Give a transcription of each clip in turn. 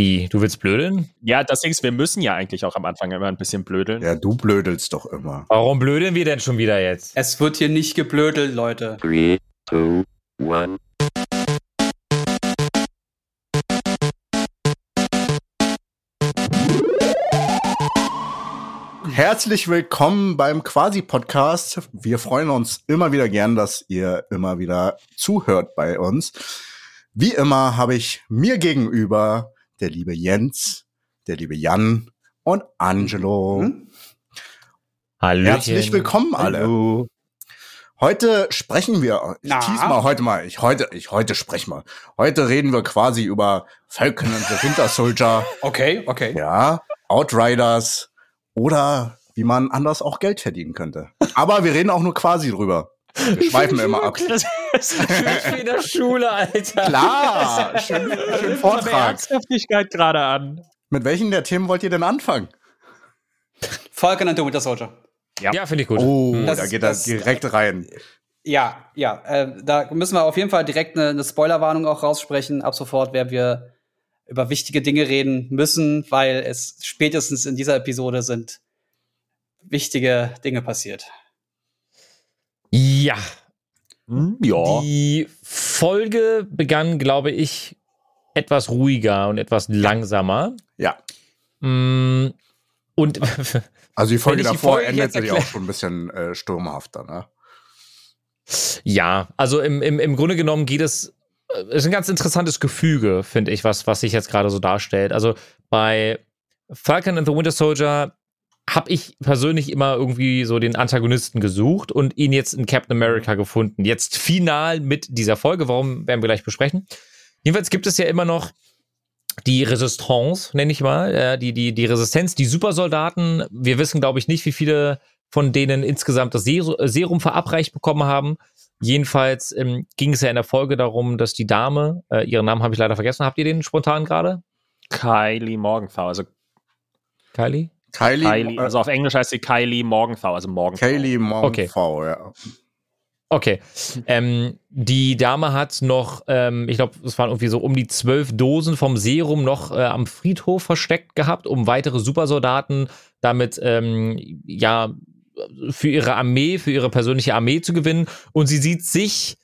Wie, du willst blödeln? Ja, das Ding ist, wir müssen ja eigentlich auch am Anfang immer ein bisschen blödeln. Ja, du blödelst doch immer. Warum blödeln wir denn schon wieder jetzt? Es wird hier nicht geblödelt, Leute. Three, two, one. Herzlich willkommen beim Quasi-Podcast. Wir freuen uns immer wieder gern, dass ihr immer wieder zuhört bei uns. Wie immer habe ich mir gegenüber der liebe Jens, der liebe Jan und Angelo. Hm? Hallo. Herzlich willkommen alle. Hallo. Heute sprechen wir, ich Na? tease mal heute mal, ich heute, ich heute sprech mal. Heute reden wir quasi über Falcon and the Winter Soldier, Okay, okay. ja, Outriders oder wie man anders auch Geld verdienen könnte. Aber wir reden auch nur quasi drüber. Wir schweifen immer ab. Das ist wie in der Schule, Alter. Klar, schön, schön Vortrag. Ernsthaftigkeit gerade an. Mit welchen der Themen wollt ihr denn anfangen? Falcon and the Winter Soldier. Ja, finde ich gut. Oh, Das- da geht er das- direkt rein. Ja, ja. Äh, da müssen wir auf jeden Fall direkt eine, eine Spoilerwarnung auch raussprechen. Ab sofort werden wir über wichtige Dinge reden müssen, weil es spätestens in dieser Episode sind wichtige Dinge passiert. Ja. Hm, ja. Die Folge begann, glaube ich, etwas ruhiger und etwas langsamer. Ja. Mm, Und Also die Folge ich die davor Folge endet sich auch schon ein bisschen äh, sturmhafter, ne? ja, also im, im, im Grunde genommen geht es, äh, es ist ein ganz interessantes Gefüge, finde ich, was, was sich jetzt gerade so darstellt. Also bei Falcon and the Winter Soldier habe ich persönlich immer irgendwie so den Antagonisten gesucht und ihn jetzt in Captain America gefunden. Jetzt final mit dieser Folge, warum werden wir gleich besprechen. Jedenfalls gibt es ja immer noch die Resistance, nenne ich mal, äh, die, die, die Resistenz, die Supersoldaten. Wir wissen, glaube ich, nicht, wie viele von denen insgesamt das Ser Serum verabreicht bekommen haben. Jedenfalls ähm, ging es ja in der Folge darum, dass die Dame, äh, ihren Namen habe ich leider vergessen, habt ihr den spontan gerade? Kylie Morgenthau. Also Kylie? Kylie, Kylie, also auf Englisch heißt sie Kylie Morgenthau, also Morgenthau. Kylie Okay. Monfau, ja. Okay. Ähm, die Dame hat noch, ähm, ich glaube, es waren irgendwie so um die zwölf Dosen vom Serum noch äh, am Friedhof versteckt gehabt, um weitere Supersoldaten damit, ähm, ja, für ihre Armee, für ihre persönliche Armee zu gewinnen. Und sie sieht sich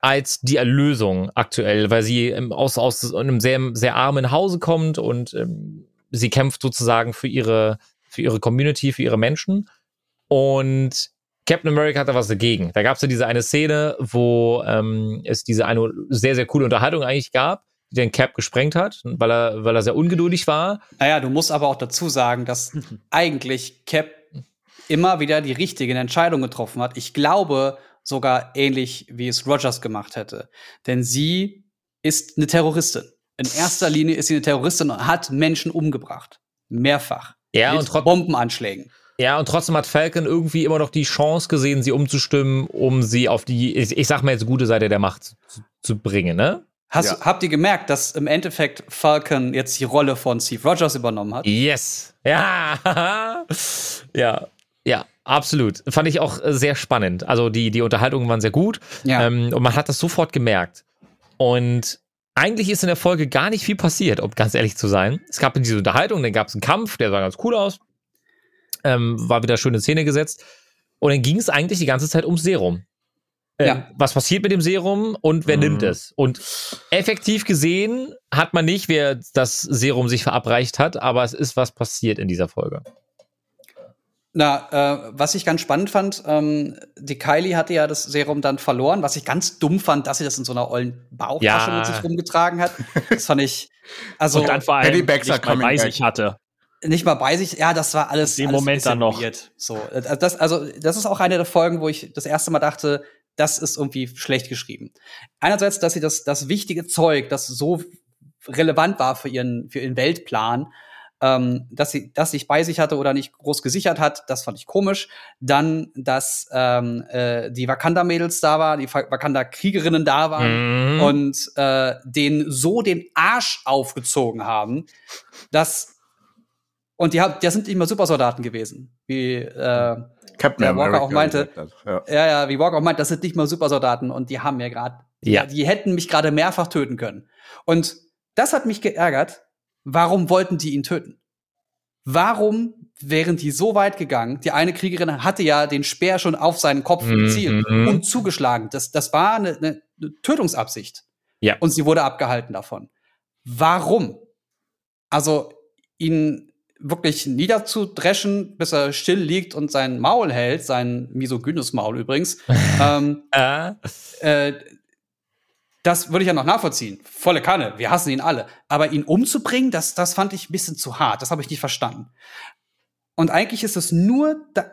als die Erlösung aktuell, weil sie ähm, aus, aus einem sehr, sehr armen Hause kommt und ähm, sie kämpft sozusagen für ihre, für ihre Community, für ihre Menschen. Und Captain America hat da was dagegen. Da gab es ja diese eine Szene, wo ähm, es diese eine sehr, sehr coole Unterhaltung eigentlich gab, die den Cap gesprengt hat, weil er, weil er sehr ungeduldig war. Naja, du musst aber auch dazu sagen, dass eigentlich Cap immer wieder die richtigen Entscheidungen getroffen hat. Ich glaube sogar ähnlich, wie es Rogers gemacht hätte. Denn sie ist eine Terroristin. In erster Linie ist sie eine Terroristin und hat Menschen umgebracht. Mehrfach. Ja, Mit und trotz- Bombenanschlägen. Ja, und trotzdem hat Falcon irgendwie immer noch die Chance gesehen, sie umzustimmen, um sie auf die, ich, ich sag mal jetzt, gute Seite der Macht zu, zu bringen, ne? Hast, Ja. Habt ihr gemerkt, dass im Endeffekt Falcon jetzt die Rolle von Steve Rogers übernommen hat? Yes. Ja. ja. Ja, absolut. Fand ich auch sehr spannend. Also die, die Unterhaltungen waren sehr gut. Ja. Ähm, und man hat das sofort gemerkt. Und eigentlich ist in der Folge gar nicht viel passiert, um ganz ehrlich zu sein. Es gab diese Unterhaltung, dann gab es einen Kampf, der sah ganz cool aus. Ähm, war wieder schöne Szene gesetzt. Und dann ging es eigentlich die ganze Zeit ums Serum. Ähm, Ja. Was passiert mit dem Serum und wer Mhm. nimmt es? Und effektiv gesehen hat man nicht, wer das Serum sich verabreicht hat, aber es ist was passiert in dieser Folge. Na, äh, was ich ganz spannend fand, ähm, die Kylie hatte ja das Serum dann verloren, was ich ganz dumm fand, dass sie das in so einer ollen Bauchtasche Ja. mit sich rumgetragen hat. Das fand ich, also Und dann vor allem nicht mal bei back. sich hatte. nicht mal bei sich. Ja, das war alles. In dem alles ein Moment dann noch. weird. So, äh, das, also das ist auch eine der Folgen, wo ich das erste Mal dachte, das ist irgendwie schlecht geschrieben. Einerseits, dass sie das, das wichtige Zeug, das so relevant war für ihren, für ihren Weltplan, ähm, dass sie das nicht bei sich hatte oder nicht groß gesichert hat, das fand ich komisch. Dann, dass ähm, äh, die Wakanda-Mädels da waren, die Wakanda-Kriegerinnen da waren Mhm. und äh, den so den Arsch aufgezogen haben, dass und die haben, das sind nicht mal Supersoldaten gewesen, wie äh, Captain Walker America auch meinte- hat, Ja. ja, ja, wie Walker auch meint, das sind nicht mal Supersoldaten und die haben mir gerade, Ja. die hätten mich gerade mehrfach töten können. Und das hat mich geärgert, warum wollten die ihn töten? Warum wären die so weit gegangen? Die eine Kriegerin hatte ja den Speer schon auf seinen Kopf Mhm. gezielt und zugeschlagen. Das, das war eine, eine, eine Tötungsabsicht. Ja. Und sie wurde abgehalten davon. Warum? Also ihn wirklich niederzudreschen, bis er still liegt und sein Maul hält, sein misogynes Maul übrigens, ähm, Äh, äh, das würde ich ja noch nachvollziehen. Volle Kanne, wir hassen ihn alle. Aber ihn umzubringen, das, das fand ich ein bisschen zu hart. Das habe ich nicht verstanden. Und eigentlich ist es nur da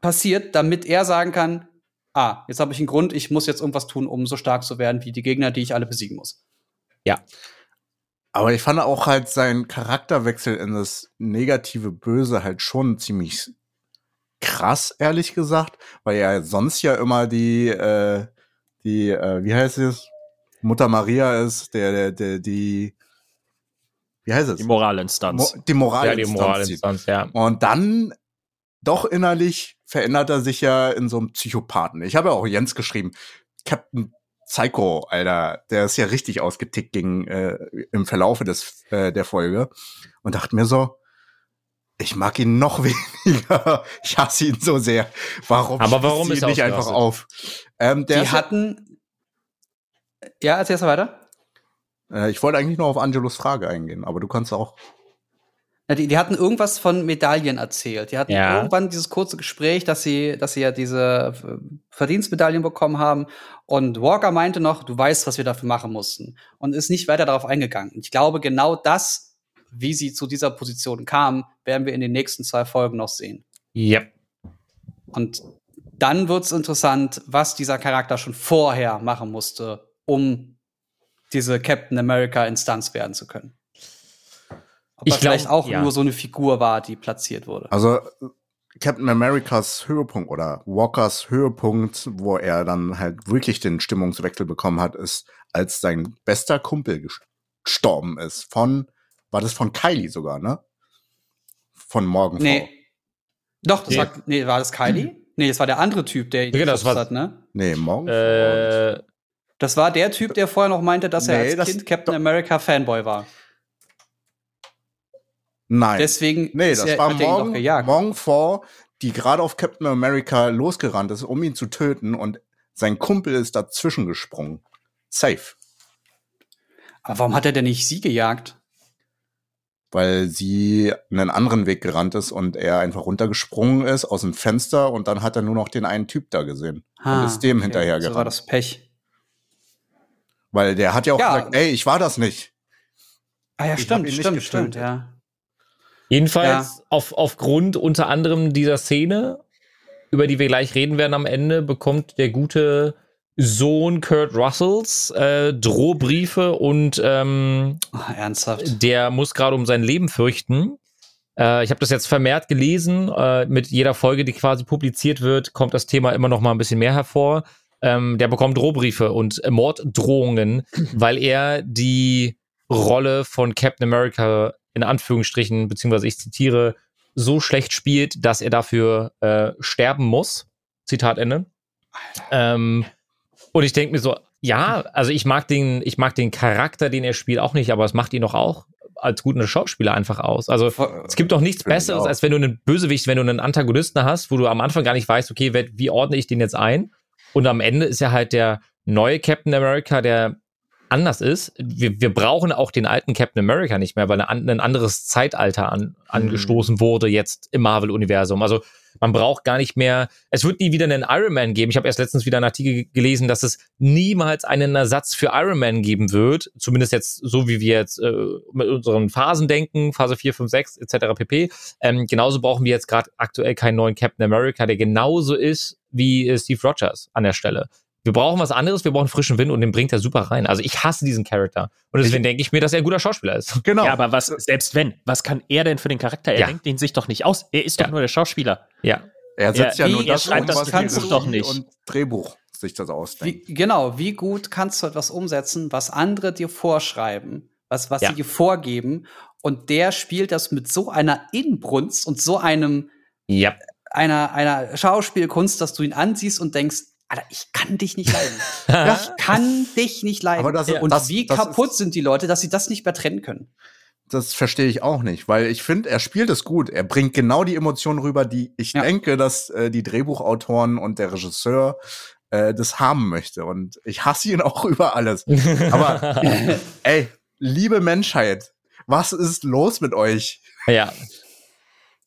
passiert, damit er sagen kann, ah, jetzt habe ich einen Grund, ich muss jetzt irgendwas tun, um so stark zu werden wie die Gegner, die ich alle besiegen muss. Aber ich fand auch halt seinen Charakterwechsel in das negative Böse halt schon ziemlich krass, ehrlich gesagt, weil er sonst ja immer die, äh, die, äh, wie heißt es? Mutter Maria ist, der, der, der, die, wie heißt es? Die Moralinstanz. Mo die Moral. ja, die Moralinstanz, ja. Und dann doch innerlich verändert er sich ja in so einen Psychopathen. Ich habe ja auch Jens geschrieben, Captain Psycho, Alter, der ist ja richtig ausgetickt gegen, äh, im Verlaufe des, äh, der Folge und dachte mir so, ich mag ihn noch weniger. Ich hasse ihn so sehr. Warum? Aber warum ist sie er nicht einfach auf? Ähm, der die hatten. Ja, erzählst du weiter? äh, ich wollte eigentlich nur auf Angelos Frage eingehen, aber du kannst auch. Ja, die, die hatten irgendwas von Medaillen erzählt. Die hatten Ja. irgendwann dieses kurze Gespräch, dass sie, dass sie ja diese äh, Verdienstmedaillen bekommen haben. Und Walker meinte noch, du weißt, was wir dafür machen mussten. Und ist nicht weiter darauf eingegangen. Und ich glaube, genau das, wie sie zu dieser Position kam, werden wir in den nächsten zwei Folgen noch sehen. Yep. Und dann wird's interessant, was dieser Charakter schon vorher machen musste, um diese Captain America Instanz werden zu können. Ob Ich er vielleicht glaub, auch ja. nur so eine Figur war, die platziert wurde. Also Captain Americas Höhepunkt oder Walkers Höhepunkt, wo er dann halt wirklich den Stimmungswechsel bekommen hat, ist, als sein bester Kumpel ges- gestorben ist. Von, war das von Kylie sogar, ne? Von Morgenfrau. Nee. Doch, das Nee. war, nee, war das Kylie? Nee, das war der andere Typ, der ihn Ja, das war- hat, ne? Nee, Morgenfrau. Äh, Das war der Typ, der vorher noch meinte, dass er Nee, als das- Kind Captain America Fanboy war. Nein. Deswegen nee, das er, war Morgen, gejagt. Morgenfrau, die gerade auf Captain America losgerannt ist, um ihn zu töten und sein Kumpel ist dazwischen gesprungen. Safe. Aber warum hat er denn nicht sie gejagt? weil sie einen anderen Weg gerannt ist und er einfach runtergesprungen ist aus dem Fenster und dann hat er nur noch den einen Typ da gesehen. und ist dem hinterher So war das Pech. Weil der hat ja auch Ja. gesagt, ey, ich war das nicht. Ah ja, Ich stimmt, stimmt, stimmt, ja. Jedenfalls auf, aufgrund unter anderem dieser Szene, über die wir gleich reden werden am Ende, bekommt der gute Sohn Kurt Russells äh, Drohbriefe und ähm, Oh, ernsthaft. der muss gerade um sein Leben fürchten. Äh, ich habe das jetzt vermehrt gelesen. Äh, mit jeder Folge, die quasi publiziert wird, kommt das Thema immer noch mal ein bisschen mehr hervor. Ähm, der bekommt Drohbriefe und Morddrohungen, weil er die Rolle von Captain America in Anführungsstrichen, beziehungsweise ich zitiere, so schlecht spielt, dass er dafür äh, sterben muss. Zitat Ende. Ähm, und ich denke mir so, ja, also ich mag den, ich mag den Charakter, den er spielt, auch nicht, aber es macht ihn doch auch als guten Schauspieler einfach aus. Also es gibt doch nichts Finde Besseres, als wenn du einen Bösewicht, wenn du einen Antagonisten hast, wo du am Anfang gar nicht weißt, okay, wie ordne ich den jetzt ein? Und am Ende ist er halt der neue Captain America, der anders ist. Wir, wir brauchen auch den alten Captain America nicht mehr, weil ein, ein anderes Zeitalter an, angestoßen wurde jetzt im Marvel-Universum. Also man braucht gar nicht mehr, es wird nie wieder einen Iron Man geben. Ich habe erst letztens wieder einen Artikel gelesen, dass es niemals einen Ersatz für Iron Man geben wird. Zumindest jetzt so, wie wir jetzt äh, mit unseren Phasen denken, Phase 4, 5, 6 etc. pp. Ähm, genauso brauchen wir jetzt gerade aktuell keinen neuen Captain America, der genauso ist wie äh, Steve Rogers an der Stelle. Wir brauchen was anderes, wir brauchen frischen Wind und den bringt er super rein. Also ich hasse diesen Charakter. Und deswegen denke ich mir, dass er ein guter Schauspieler ist. Genau. Ja, aber was, selbst wenn, was kann er denn für den Charakter? Er Ja. denkt ihn sich doch nicht aus. Er ist doch Ja. nur der Schauspieler. Ja. er setzt ja, Ja, nur wie- er das schreibt um, das was kannst du doch nicht. Und Drehbuch sich das ausdenkt. Wie, genau, wie gut kannst du etwas umsetzen, was andere dir vorschreiben, was, was Ja. sie dir vorgeben, und der spielt das mit so einer Inbrunst und so einem, Ja. Einer, einer Schauspielkunst, dass du ihn ansiehst und denkst, Alter, ich kann dich nicht leiden. Ich kann dich nicht leiden. Aber das- und das- wie das kaputt ist- sind die Leute, dass sie das nicht mehr trennen können. das verstehe ich auch nicht, weil ich finde, er spielt es gut. Er bringt genau die Emotionen rüber, die ich Ja. denke, dass äh, die Drehbuchautoren und der Regisseur äh, das haben möchte. Und ich hasse ihn auch über alles. Aber ey, liebe Menschheit, was ist los mit euch? ja.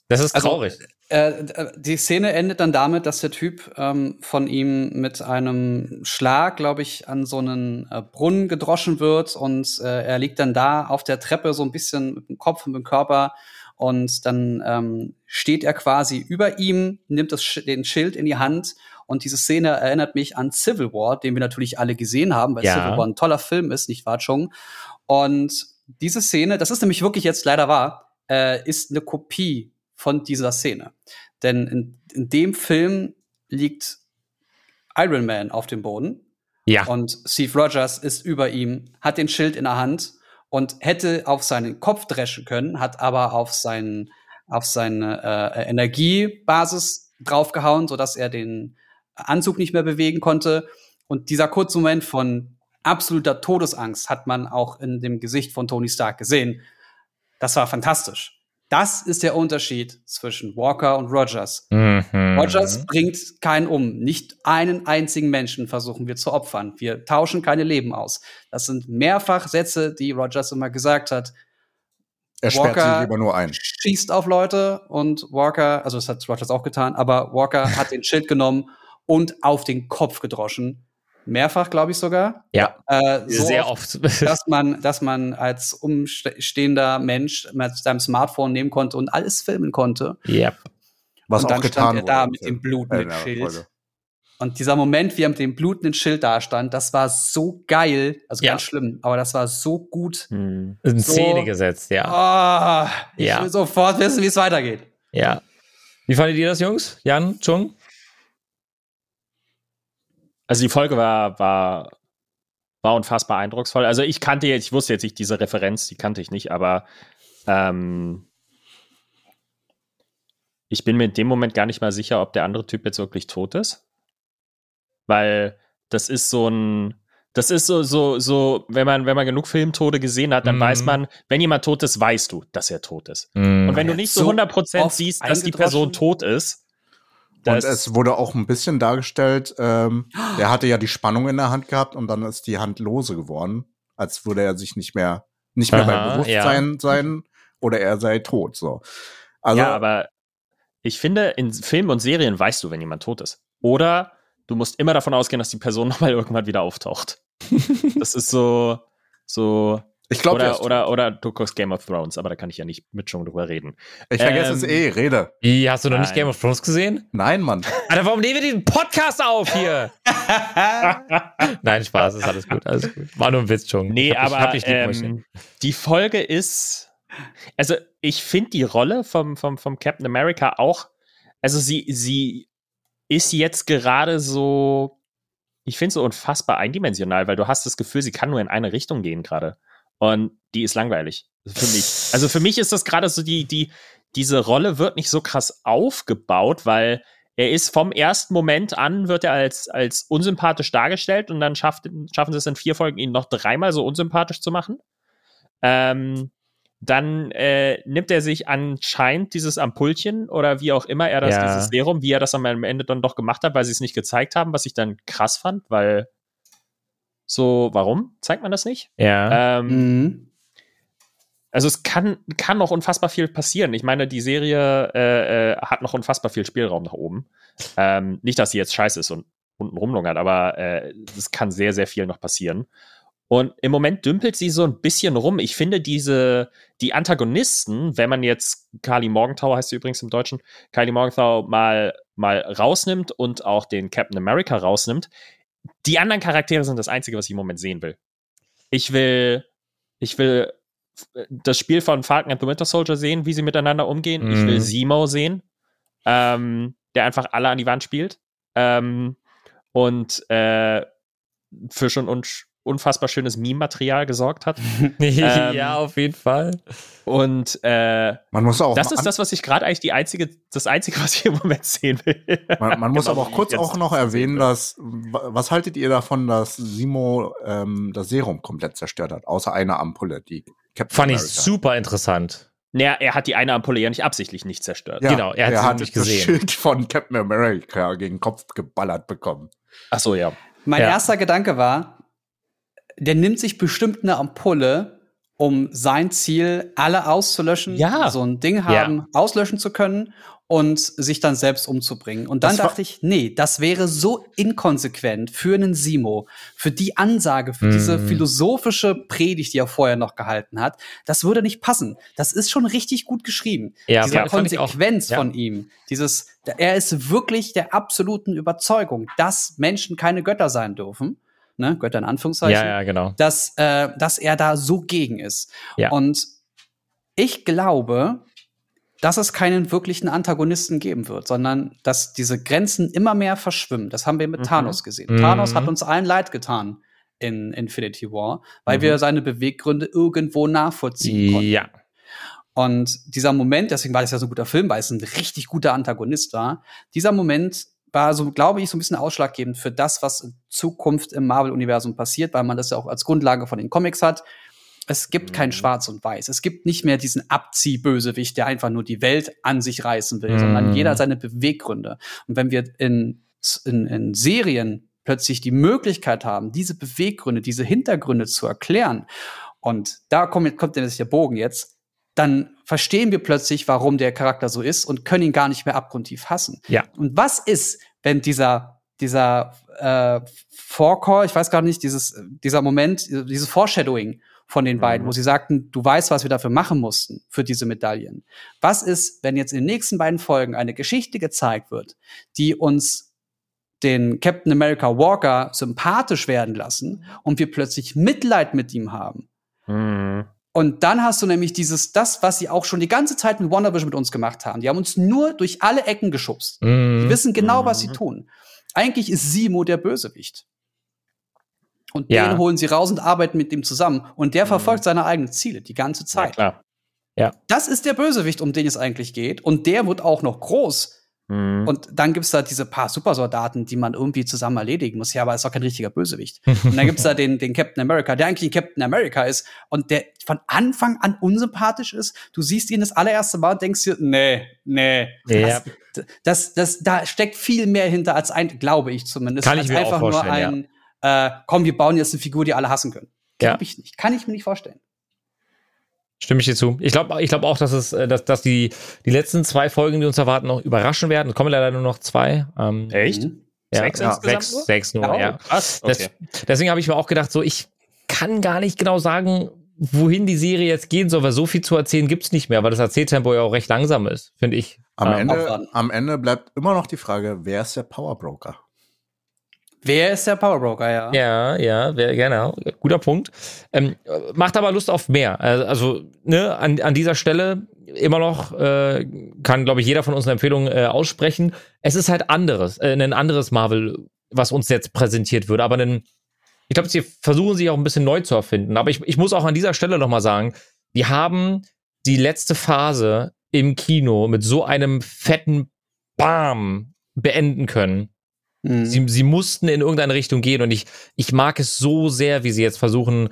Das ist Also, traurig. Äh, äh, die Szene endet dann damit, dass der Typ ähm, von ihm mit einem Schlag, glaube ich, an so einen äh, Brunnen gedroschen wird und äh, er liegt dann da auf der Treppe so ein bisschen mit dem Kopf und mit dem Körper und dann ähm, steht er quasi über ihm, nimmt das, den Schild in die Hand und diese Szene erinnert mich an Civil War, den wir natürlich alle gesehen haben, weil Ja. Civil War ein toller Film ist, nicht wahr, Chung? Und diese Szene, das ist nämlich wirklich jetzt leider wahr, äh, ist eine Kopie von dieser Szene. Denn in, in dem Film liegt Iron Man auf dem Boden Ja. und Steve Rogers ist über ihm, hat den Schild in der Hand und hätte auf seinen Kopf dreschen können, hat aber auf seinen auf seine äh, Energiebasis draufgehauen, sodass er den Anzug nicht mehr bewegen konnte. Und dieser kurze Moment von absoluter Todesangst hat man auch in dem Gesicht von Tony Stark gesehen. Das war fantastisch. Das ist der Unterschied zwischen Walker und Rogers. Mhm. Rogers bringt keinen um. Nicht einen einzigen Menschen versuchen wir zu opfern. Wir tauschen keine Leben aus. Das sind mehrfach Sätze, die Rogers immer gesagt hat. Er sperrt Walker- sie lieber nur ein. Schießt auf Leute und Walker, also das hat Rogers auch getan, aber Walker hat den Schild genommen und auf den Kopf gedroschen. Mehrfach, glaube ich sogar. Ja, Äh, so sehr oft, oft. dass man, dass man als umstehender Mensch mit seinem Smartphone nehmen konnte und alles filmen konnte. yep. Was und auch dann getan stand er da wurde. mit dem blutenden der Schild. Und dieser Moment, wie er mit dem blutenden Schild da stand, das war so geil. Also Ja. ganz schlimm, aber das war so gut. Hm. In So. Szene gesetzt, ja. Ah, ich Ja. will sofort wissen, wie es weitergeht. Ja. Wie fandet ihr das, Jungs? Jan, Chung? Also die Folge war, war, war unfassbar eindrucksvoll. Also ich kannte jetzt, ich wusste jetzt nicht diese Referenz, die kannte ich nicht, aber ähm, ich bin mir in dem Moment gar nicht mal sicher, ob der andere Typ jetzt wirklich tot ist. Weil das ist so ein, das ist so, so, so, wenn man, wenn man genug Filmtode gesehen hat, dann Mhm. weiß man, wenn jemand tot ist, weißt du, dass er tot ist. Mhm. Und wenn du nicht so so 100% oft siehst, dass die Person tot ist, Und es wurde auch ein bisschen dargestellt, ähm, der hatte ja die Spannung in der Hand gehabt und dann ist die Hand lose geworden, als würde er sich nicht mehr, nicht mehr Aha, bei Bewusstsein sein oder er sei tot. So. Also, ja, aber ich finde, in Filmen und Serien weißt du, wenn jemand tot ist. Oder du musst immer davon ausgehen, dass die Person nochmal irgendwann wieder auftaucht. das ist so, so. Ich glaube, Oder, oder, oder du guckst Game of Thrones, aber da kann ich ja nicht mit schon drüber reden. ich vergesse es ähm, eh, rede. Wie, hast du noch nicht Nein. Game of Thrones gesehen? Nein, Mann. Alter, warum nehmen wir den Podcast auf hier? Nein, Spaß, ist alles gut, alles gut. War nur ein Witz, Chung. Nee, Ich hab aber lieb, Mäuschen. ähm, die Folge ist. Also, ich finde die Rolle vom, vom, vom Captain America auch. Also, sie, sie ist jetzt gerade so. Ich finde so unfassbar eindimensional, weil du hast das Gefühl, sie kann nur in eine Richtung gehen gerade. Und die ist langweilig. Für mich. Also, für mich ist das gerade so die, die, diese Rolle wird nicht so krass aufgebaut, weil er ist vom ersten Moment an, wird er als, als unsympathisch dargestellt und dann schafft, schaffen sie es in vier Folgen, ihn noch dreimal so unsympathisch zu machen. Ähm, dann äh, nimmt er sich anscheinend dieses Ampulchen oder wie auch immer er das, Ja. dieses Serum, wie er das am Ende dann doch gemacht hat, weil sie es nicht gezeigt haben, was ich dann krass fand, weil so, warum zeigt man das nicht? Ja. Ähm, Mhm. also es kann, kann noch unfassbar viel passieren. Ich meine, die Serie äh, äh, hat noch unfassbar viel Spielraum nach oben. Ähm, nicht, dass sie jetzt scheiße ist und unten rumlungert, aber äh, es kann sehr, sehr viel noch passieren. Und im Moment dümpelt sie so ein bisschen rum. Ich finde diese, die Antagonisten, wenn man jetzt Kali Morgenthau heißt sie übrigens im Deutschen, Kali Morgenthau mal, mal rausnimmt und auch den Captain America rausnimmt, die anderen Charaktere sind das Einzige, was ich im Moment sehen will. Ich will, ich will das Spiel von Falcon and the Winter Soldier sehen, wie sie miteinander umgehen. Ich will Mhm. Simo sehen, ähm, der einfach alle an die Wand spielt. Ähm, und äh, Fisch und, und, unfassbar schönes Meme-Material gesorgt hat. ja, auf jeden Fall. Und äh, Man muss auch das ist das, was ich gerade eigentlich die einzige, das einzige, was ich im Moment sehen will. Man, man muss Genau aber auch kurz auch noch erwähnen, will. dass wa- was haltet ihr davon, dass Simo ähm, das Serum komplett zerstört hat, außer einer Ampulle, die Captain Fand ich America. super interessant. Naja, er hat die eine Ampulle ja nicht absichtlich nicht zerstört. Ja, Genau, er hat er sie hat nicht das gesehen. Schild von Captain America gegen den Kopf geballert bekommen. Ach so, ja. Mein Ja. erster Gedanke war, der nimmt sich bestimmt eine Ampulle, um sein Ziel, alle auszulöschen, Ja. so ein Ding haben, auslöschen zu können und sich dann selbst umzubringen. Und dann Das dachte ich, nee, das wäre so inkonsequent für einen Simo, für die Ansage, für diese Mm. philosophische Predigt, die er vorher noch gehalten hat. Das würde nicht passen. Das ist schon richtig gut geschrieben. Ja, Diese ja, auch. Konsequenz Ja. von ihm, dieses, er ist wirklich der absoluten Überzeugung, dass Menschen keine Götter sein dürfen, ne, Götter in Anführungszeichen, Ja, ja, genau. dass, äh, dass er da so gegen ist. Ja. Und ich glaube, dass es keinen wirklichen Antagonisten geben wird, sondern dass diese Grenzen immer mehr verschwimmen. Das haben wir mit Mhm. Thanos gesehen. Mhm. Thanos hat uns allen leid getan in Infinity War, weil Mhm. wir seine Beweggründe irgendwo nachvollziehen konnten. Ja. Und dieser Moment, deswegen war das ja so ein guter Film, weil es ein richtig guter Antagonist war, dieser Moment war so, glaube ich, so ein bisschen ausschlaggebend für das, was in Zukunft im Marvel-Universum passiert, weil man das ja auch als Grundlage von den Comics hat. Es gibt kein Mhm. Schwarz und Weiß. Es gibt nicht mehr diesen Abziehbösewicht, der einfach nur die Welt an sich reißen will, Mhm. sondern jeder hat seine Beweggründe. Und wenn wir in, in, in Serien plötzlich die Möglichkeit haben, diese Beweggründe, diese Hintergründe zu erklären, und da kommt, kommt der Bogen jetzt, dann verstehen wir plötzlich, warum der Charakter so ist und können ihn gar nicht mehr abgrundtief hassen. Ja. Und was ist, wenn dieser, dieser äh, Forecall, ich weiß gar nicht, dieses, dieser Moment, dieses Foreshadowing von den beiden, Mhm. wo sie sagten, du weißt, was wir dafür machen mussten, für diese Medaillen. Was ist, wenn jetzt in den nächsten beiden Folgen eine Geschichte gezeigt wird, die uns den Captain America Walker sympathisch werden lassen und wir plötzlich Mitleid mit ihm haben? Mhm. Und dann hast du nämlich dieses, das, was sie auch schon die ganze Zeit mit WandaVision mit uns gemacht haben. Die haben uns nur durch alle Ecken geschubst. Die Mhm. wissen genau, was sie Mhm. tun. Eigentlich ist Simo der Bösewicht. Und Ja. den holen sie raus und arbeiten mit ihm zusammen. Und der Mhm. verfolgt seine eigenen Ziele die ganze Ja, Zeit. klar. das ist der Bösewicht, um den es eigentlich geht. Und der wird auch noch groß. Mhm. Und dann gibt's da diese paar Supersoldaten, die man irgendwie zusammen erledigen muss. Ja, aber ist doch kein richtiger Bösewicht. Und dann gibt's da den, den Captain America, der eigentlich ein Captain America ist und der von Anfang an unsympathisch ist. Du siehst ihn das allererste Mal und denkst dir, nee, nee. Ja. Das, das, das, da steckt viel mehr hinter als ein, glaube ich zumindest. Kann ich als mir auch einfach nur vorstellen, ein, äh, komm, wir bauen jetzt eine Figur, die alle hassen können. Ja. Glaub ich nicht. Kann ich mir nicht vorstellen. Stimme ich dir zu. Ich glaube ich glaub auch, dass es, äh, dass, dass die, die letzten zwei Folgen, die uns erwarten, noch überraschen werden. Es kommen leider nur noch zwei. Ähm, Echt? Mhm. ja, Sechs ja, insgesamt sechs, nur? sechs nur, Oh, ja. krass. Das, Okay. deswegen habe ich mir auch gedacht, so ich kann gar nicht genau sagen, wohin die Serie jetzt gehen soll, weil so viel zu erzählen gibt's nicht mehr, weil das Erzähltempo ja auch recht langsam ist, finde ich. Am, Ähm, Ende, am Ende bleibt immer noch die Frage, wer ist der Powerbroker? Wer ist der Powerbroker, ja? Ja, ja, wär, genau. Guter Punkt. Ähm, macht aber Lust auf mehr. Also, also ne, an, an dieser Stelle immer noch äh, kann, glaube ich, jeder von uns eine Empfehlung äh, aussprechen. Es ist halt anderes, äh, ein anderes Marvel, was uns jetzt präsentiert wird. Aber ein, ich glaube, sie versuchen sich auch ein bisschen neu zu erfinden. Aber ich, ich muss auch an dieser Stelle noch mal sagen, wir haben die letzte Phase im Kino mit so einem fetten Bam beenden können. Mhm. Sie, sie mussten in irgendeine Richtung gehen und ich, ich mag es so sehr, wie sie jetzt versuchen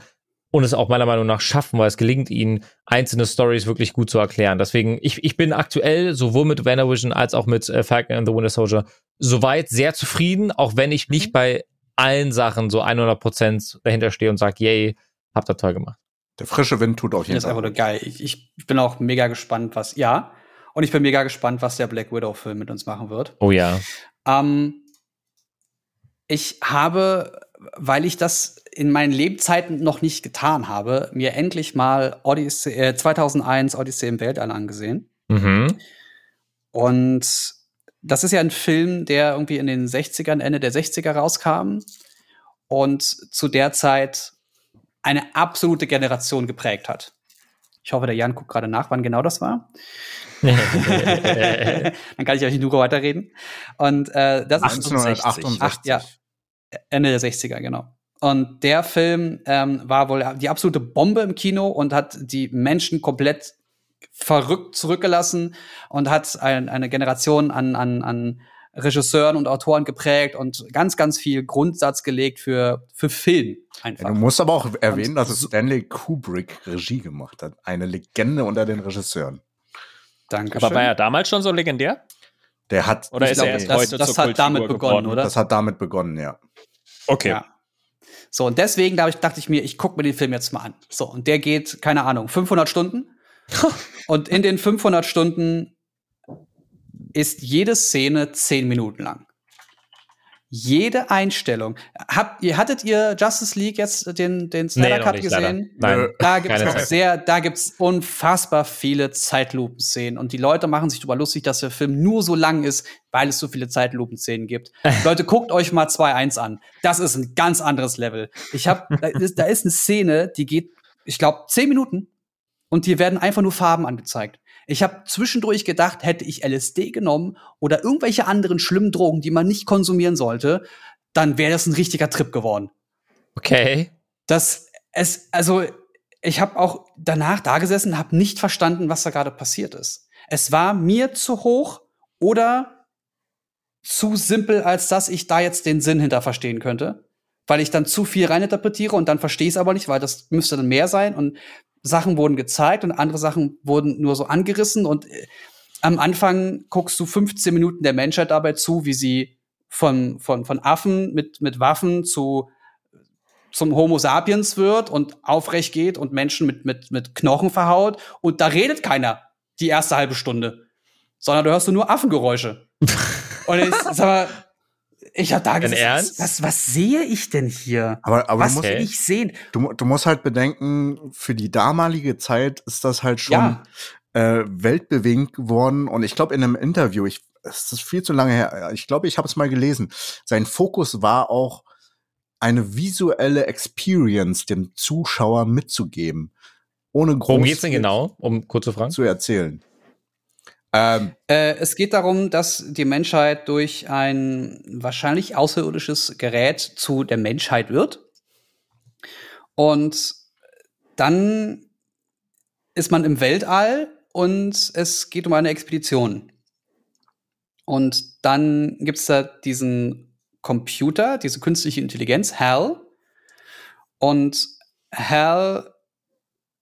und es auch meiner Meinung nach schaffen, weil es gelingt ihnen, einzelne Stories wirklich gut zu erklären. Deswegen, ich, ich bin aktuell sowohl mit WandaVision als auch mit äh, Falcon and the Winter Soldier soweit sehr zufrieden, auch wenn ich nicht bei allen Sachen so 100% dahinter stehe und sage, yay, habt ihr toll gemacht. Der frische Wind tut auf jeden finde das Fall. einfach nur geil. Ich, ich ich bin auch mega gespannt, was, ja. Und ich bin mega gespannt, was der Black Widow-Film mit uns machen wird. Oh ja. Ähm, ich habe, weil ich das in meinen Lebzeiten noch nicht getan habe, mir endlich mal Odyssey, äh, 2001 Odyssey im Weltall angesehen. Mhm. Und das ist ja ein Film, der irgendwie in den 60ern, Ende der 60er rauskam und zu der Zeit eine absolute Generation geprägt hat. Ich hoffe, der Jan guckt gerade nach, wann genau das war. Dann kann ich euch nicht nur weiterreden. Und äh, das ist 1968. Ach, ja. Ende der 60er, genau. Und der Film ähm, war wohl die absolute Bombe im Kino und hat die Menschen komplett verrückt zurückgelassen und hat ein, eine Generation an, an, an Regisseuren und Autoren geprägt und ganz, ganz viel Grundsatz gelegt für, für Film einfach. Ja, du musst aber auch erwähnen, Und dass es Stanley Kubrick Regie gemacht hat. Eine Legende unter den Regisseuren. Danke. Aber war er damals schon so legendär? Der hat, Oder ich ist er glaub, erst das- heute das zur hat damit begonnen, geworden? oder? Das hat damit begonnen, ja. Okay. Ja. So, und deswegen ich, dachte ich mir, ich gucke mir den Film jetzt mal an. So, und der geht, keine Ahnung, 500 Stunden. und in den 500 Stunden ist jede Szene 10 Minuten lang. Jede Einstellung. Habt ihr, hattet ihr Justice League jetzt den, den Snyder noch Cut nicht, leider. gesehen? Nein. Da gibt es Keine auch Zeit. sehr, da gibt's unfassbar viele Zeitlupenszenen und die Leute machen sich darüber lustig, dass der Film nur so lang ist, weil es so viele Zeitlupenszenen gibt. Leute, guckt euch mal 2.1 an. Das ist ein ganz anderes Level. Ich habe, da ist, da ist eine Szene, die geht, ich glaube, 10 Minuten und hier werden einfach nur Farben angezeigt. Ich habe zwischendurch gedacht, hätte ich LSD genommen oder irgendwelche anderen schlimmen Drogen, die man nicht konsumieren sollte, dann wäre das ein richtiger Trip geworden Okay. dass es, also ich habe auch danach da gesessen, habe nicht verstanden, was da gerade passiert ist. Es war mir zu hoch oder zu simpel, als dass ich da jetzt den Sinn hinter verstehen könnte, weil ich dann zu viel reininterpretiere und dann verstehe ich es aber nicht, weil das müsste dann mehr sein und Sachen wurden gezeigt und andere Sachen wurden nur so angerissen und äh, am Anfang guckst du 15 Minuten der Menschheit dabei zu, wie sie von, von, von Affen mit, mit Waffen zu zum Homo sapiens wird und aufrecht geht und Menschen mit, mit, mit Knochen verhaut. Und da redet keiner die erste halbe Stunde, sondern du hörst du nur Affengeräusche. und ich, sag mal, ich hab da gesagt, Ernst? was, was sehe ich denn hier? Aber, aber was du, musst, will Okay. ich sehen? du, du musst halt bedenken, für die damalige Zeit ist das halt schon Ja. äh, weltbewegend geworden. Und ich glaube, in einem Interview, ich, es ist viel zu lange her, ich glaube, ich habe es mal gelesen, sein Fokus war auch, eine visuelle Experience dem Zuschauer mitzugeben. Ohne groß Worum geht's denn genau, um kurz zu fragen? zu erzählen. Ähm, Äh, es geht darum, dass die Menschheit durch ein wahrscheinlich außerirdisches Gerät zu der Menschheit wird. Und dann ist man im Weltall und es geht um eine Expedition. Und dann gibt's da diesen Computer, diese künstliche Intelligenz, HAL. Und HAL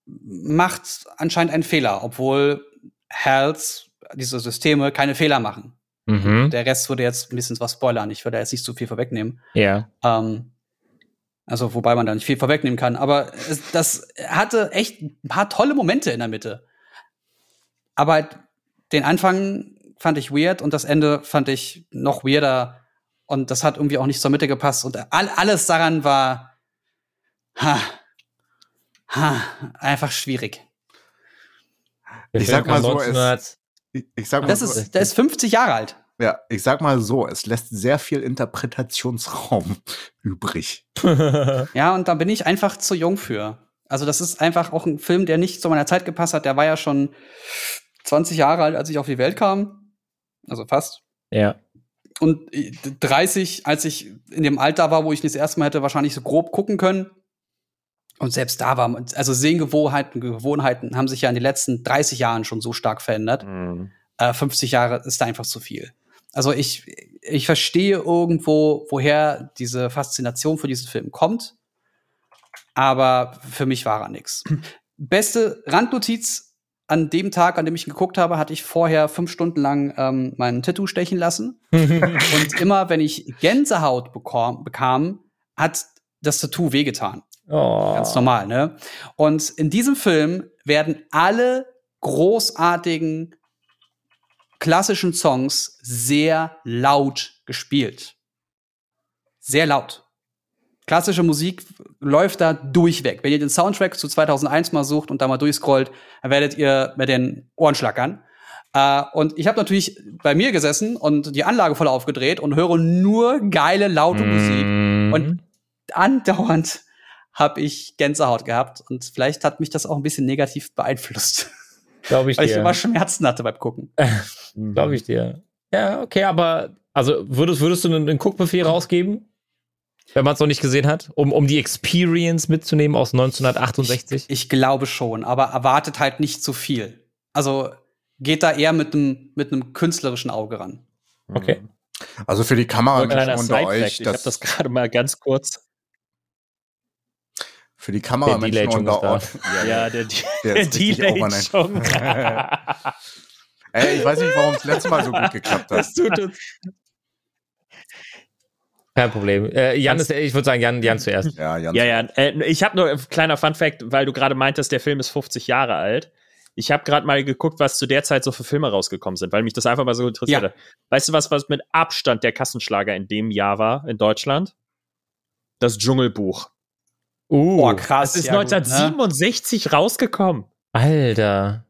macht anscheinend einen Fehler, obwohl HALs, diese Systeme, keine Fehler machen. Mhm. Der Rest würde jetzt ein bisschen was spoilern. Ich würde jetzt nicht zu viel vorwegnehmen. Ja. Ähm, also, wobei man da nicht viel vorwegnehmen kann. Aber es, das hatte echt ein paar tolle Momente in der Mitte. Aber den Anfang fand ich weird und das Ende fand ich noch weirder. Und das hat irgendwie auch nicht zur Mitte gepasst. Und all, alles daran war ha, ha, einfach schwierig. Ich sag mal so, es- 1900 ich, ich sag mal Das so, ist, der ist 50 Jahre alt. ja, ich sag mal so, es lässt sehr viel Interpretationsraum übrig. Ja, und da bin ich einfach zu jung für. Also, das ist einfach auch ein Film, der nicht zu meiner Zeit gepasst hat. Der war ja schon 20 Jahre alt, als ich auf die Welt kam. Also fast. ja. Und 30, als ich in dem Alter war, wo ich das erste Mal hätte wahrscheinlich so grob gucken können. Und selbst da war, also Sehgewohnheiten, Gewohnheiten haben sich ja in den letzten 30 Jahren schon so stark verändert. Mhm. Äh, 50 Jahre ist da einfach zu viel. Also ich, ich verstehe irgendwo, woher diese Faszination für diesen Film kommt. Aber für mich war er nix. Beste Randnotiz an dem Tag, an dem ich ihn geguckt habe, hatte ich vorher fünf Stunden lang ähm, mein Tattoo stechen lassen. Und immer, wenn ich Gänsehaut bekam hat das Tattoo wehgetan. Oh. Ganz normal, ne? Und in diesem Film werden alle großartigen klassischen Songs sehr laut gespielt. Sehr laut. Klassische Musik läuft da durchweg. Wenn ihr den Soundtrack zu 2001 mal sucht und da mal durchscrollt, dann werdet ihr mit den Ohren schlackern. Äh, und ich habe natürlich bei mir gesessen und die Anlage voll aufgedreht und höre nur geile, laute Musik. Mhm. Und andauernd habe ich Gänsehaut gehabt und vielleicht hat mich das auch ein bisschen negativ beeinflusst, glaube ich weil ich dir. immer Schmerzen hatte beim Gucken. Glaube ich dir. Ja, okay, aber also würdest, würdest du einen, einen Guckbefehl rausgeben? wenn man es noch nicht gesehen hat, um, um die Experience mitzunehmen aus 1968? Ich glaube schon, aber erwartet halt nicht zu viel. Also geht da eher mit einem mit einem künstlerischen Auge ran. Okay. Also für die Kamera unter euch, ich habe das, das gerade mal ganz kurz. Für die Kameramenschen Delay-Chung unter ist euch. Ja, der, der der ist richtig Delay schon. Ey, ich weiß nicht, warum es letztes Mal so gut geklappt hat. Das tut uns. Kein Problem. Äh, Jan ist, ich würde sagen, Jan, Jan zuerst. Ja, Jan. Ja, ja. Äh, ich habe nur ein kleiner Fun-Fact, weil du gerade meintest, der Film ist 50 Jahre alt. Ich habe gerade mal geguckt, was zu der Zeit so für Filme rausgekommen sind, weil mich das einfach mal so interessiert Ja. hat. Weißt du was, was mit Abstand der Kassenschlager in dem Jahr war in Deutschland? Das Dschungelbuch. Uh, Boah, krass. Das ist ja gut, ne? 1967 rausgekommen. Alter.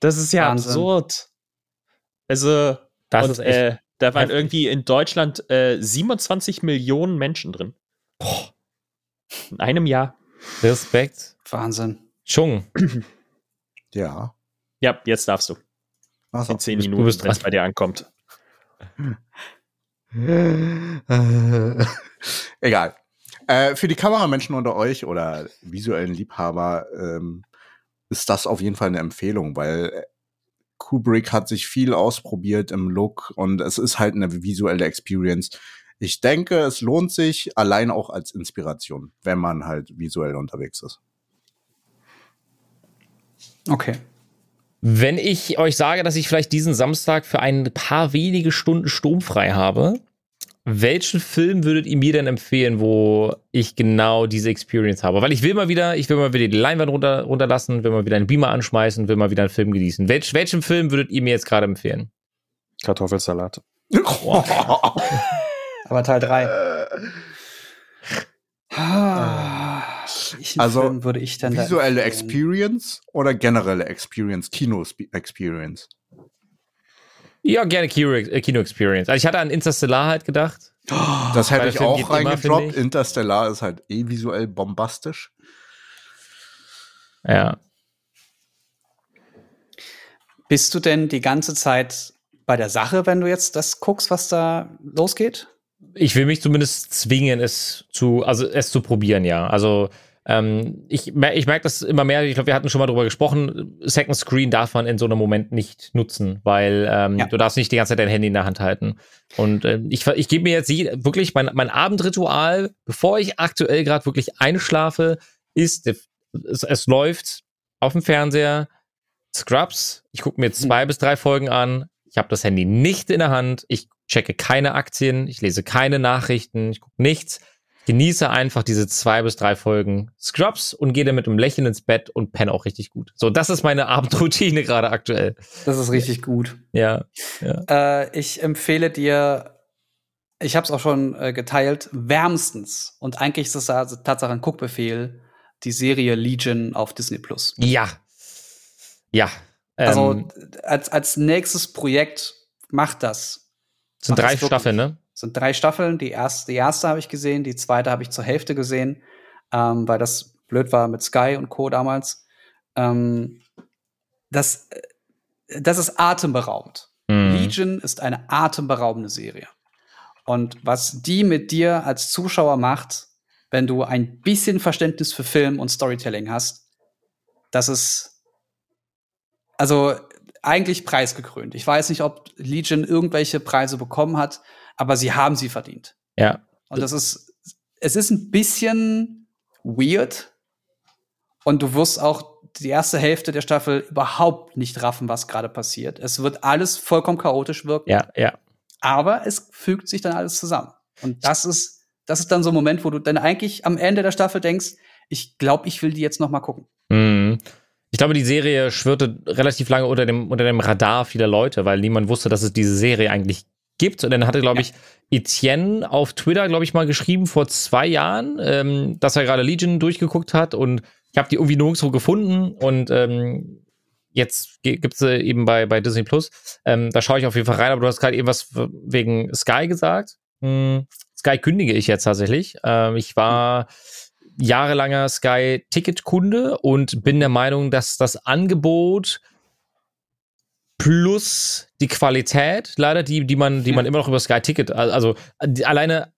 Das ist ja Wahnsinn. absurd. Also, Das und, ist echt äh, da waren heftig. irgendwie in Deutschland äh, 27 Millionen Menschen drin. In einem Jahr. Respekt. Wahnsinn. Chung. Ja. Ja, jetzt darfst du. Ach so. In 10 bist- du Minuten, wenn es bei dir ankommt. Egal. Äh, für die Kameramenschen unter euch oder visuellen Liebhaber ähm, ist das auf jeden Fall eine Empfehlung, weil äh, Kubrick hat sich viel ausprobiert im Look und es ist halt eine visuelle Experience. Ich denke, es lohnt sich allein auch als Inspiration, wenn man halt visuell unterwegs ist. Okay. Wenn ich euch sage, dass ich vielleicht diesen Samstag für ein paar wenige Stunden sturmfrei habe, welchen Film würdet ihr mir denn empfehlen, wo ich genau diese Experience habe? Weil ich will mal wieder, ich will mal wieder die Leinwand runter, runterlassen, will mal wieder einen Beamer anschmeißen, will mal wieder einen Film genießen. Welch, welchen Film würdet ihr mir jetzt gerade empfehlen? Kartoffelsalat. Aber Teil 3. Äh, Welchen Also, Film würde ich denn da Visuelle? Experience oder generelle Experience, Kino-Experience? Ja, gerne Kino, äh, Kino Experience. Also ich hatte an Interstellar halt gedacht. Das hätte ich auch immer, reingedroppt. finde ich. Interstellar ist halt eh visuell bombastisch. Ja. Bist du denn die ganze Zeit bei der Sache, wenn du jetzt das guckst, was da losgeht? Ich will mich zumindest zwingen, es zu, also es zu probieren, ja. Also ähm, ich, ich merke das immer mehr, ich glaube, wir hatten schon mal drüber gesprochen, Second Screen darf man in so einem Moment nicht nutzen, weil ähm, Ja. du darfst nicht die ganze Zeit dein Handy in der Hand halten. Und ähm, ich, ich gebe mir jetzt je- wirklich mein, mein Abendritual, bevor ich aktuell gerade wirklich einschlafe, ist, es, es läuft auf dem Fernseher Scrubs. Ich gucke mir zwei bis drei Folgen an. Ich habe das Handy nicht in der Hand. Ich checke keine Aktien. Ich lese keine Nachrichten. Ich gucke nichts. Genieße einfach diese zwei bis drei Folgen Scrubs und gehe dann mit einem Lächeln ins Bett und penne auch richtig gut. So, das ist meine Abendroutine gerade aktuell. Das ist richtig gut. Ja. Äh, ich empfehle dir, ich habe es auch schon äh, geteilt, wärmstens. Und eigentlich ist es also Tatsache ein Guckbefehl, die Serie Legion auf Disney Plus. Ja. Ja. Also Ähm, als, als nächstes Projekt macht das. sind mach drei. Staffeln, ne? Es sind drei Staffeln. Die erste, die erste habe ich gesehen, die zweite habe ich zur Hälfte gesehen, ähm, weil das blöd war mit Sky und Co. damals. Ähm, das, äh, das ist atemberaubend. Mhm. Legion ist eine atemberaubende Serie. Und was die mit dir als Zuschauer macht, wenn du ein bisschen Verständnis für Film und Storytelling hast, das ist also eigentlich preisgekrönt. Ich weiß nicht, ob Legion irgendwelche Preise bekommen hat, aber sie haben sie verdient. Ja. Und das ist, es ist ein bisschen weird. Und du wirst auch die erste Hälfte der Staffel überhaupt nicht raffen, was gerade passiert. Es wird alles vollkommen chaotisch wirken. Ja, ja. Aber es fügt sich dann alles zusammen. Und das ist, das ist dann so ein Moment, wo du dann eigentlich am Ende der Staffel denkst, ich glaube, ich will die jetzt noch mal gucken. Mhm. Ich glaube, die Serie schwirrte relativ lange unter dem, unter dem Radar vieler Leute, weil niemand wusste, dass es diese Serie eigentlich gibt. Und dann hatte, glaube ich, Etienne auf Twitter, glaube ich, mal geschrieben vor zwei Jahren, ähm, dass er gerade Legion durchgeguckt hat und ich habe die irgendwie nirgendwo gefunden und ähm, jetzt ge- gibt's sie eben bei, bei Disney Plus. Ähm, da schaue ich auf jeden Fall rein, aber du hast gerade eben was wegen Sky gesagt. Hm, Sky kündige ich jetzt tatsächlich. Ähm, ich war jahrelanger Sky-Ticket-Kunde und bin der Meinung, dass das Angebot plus die Qualität, leider, die, die man, die man immer noch über Sky Ticket, also die, alleine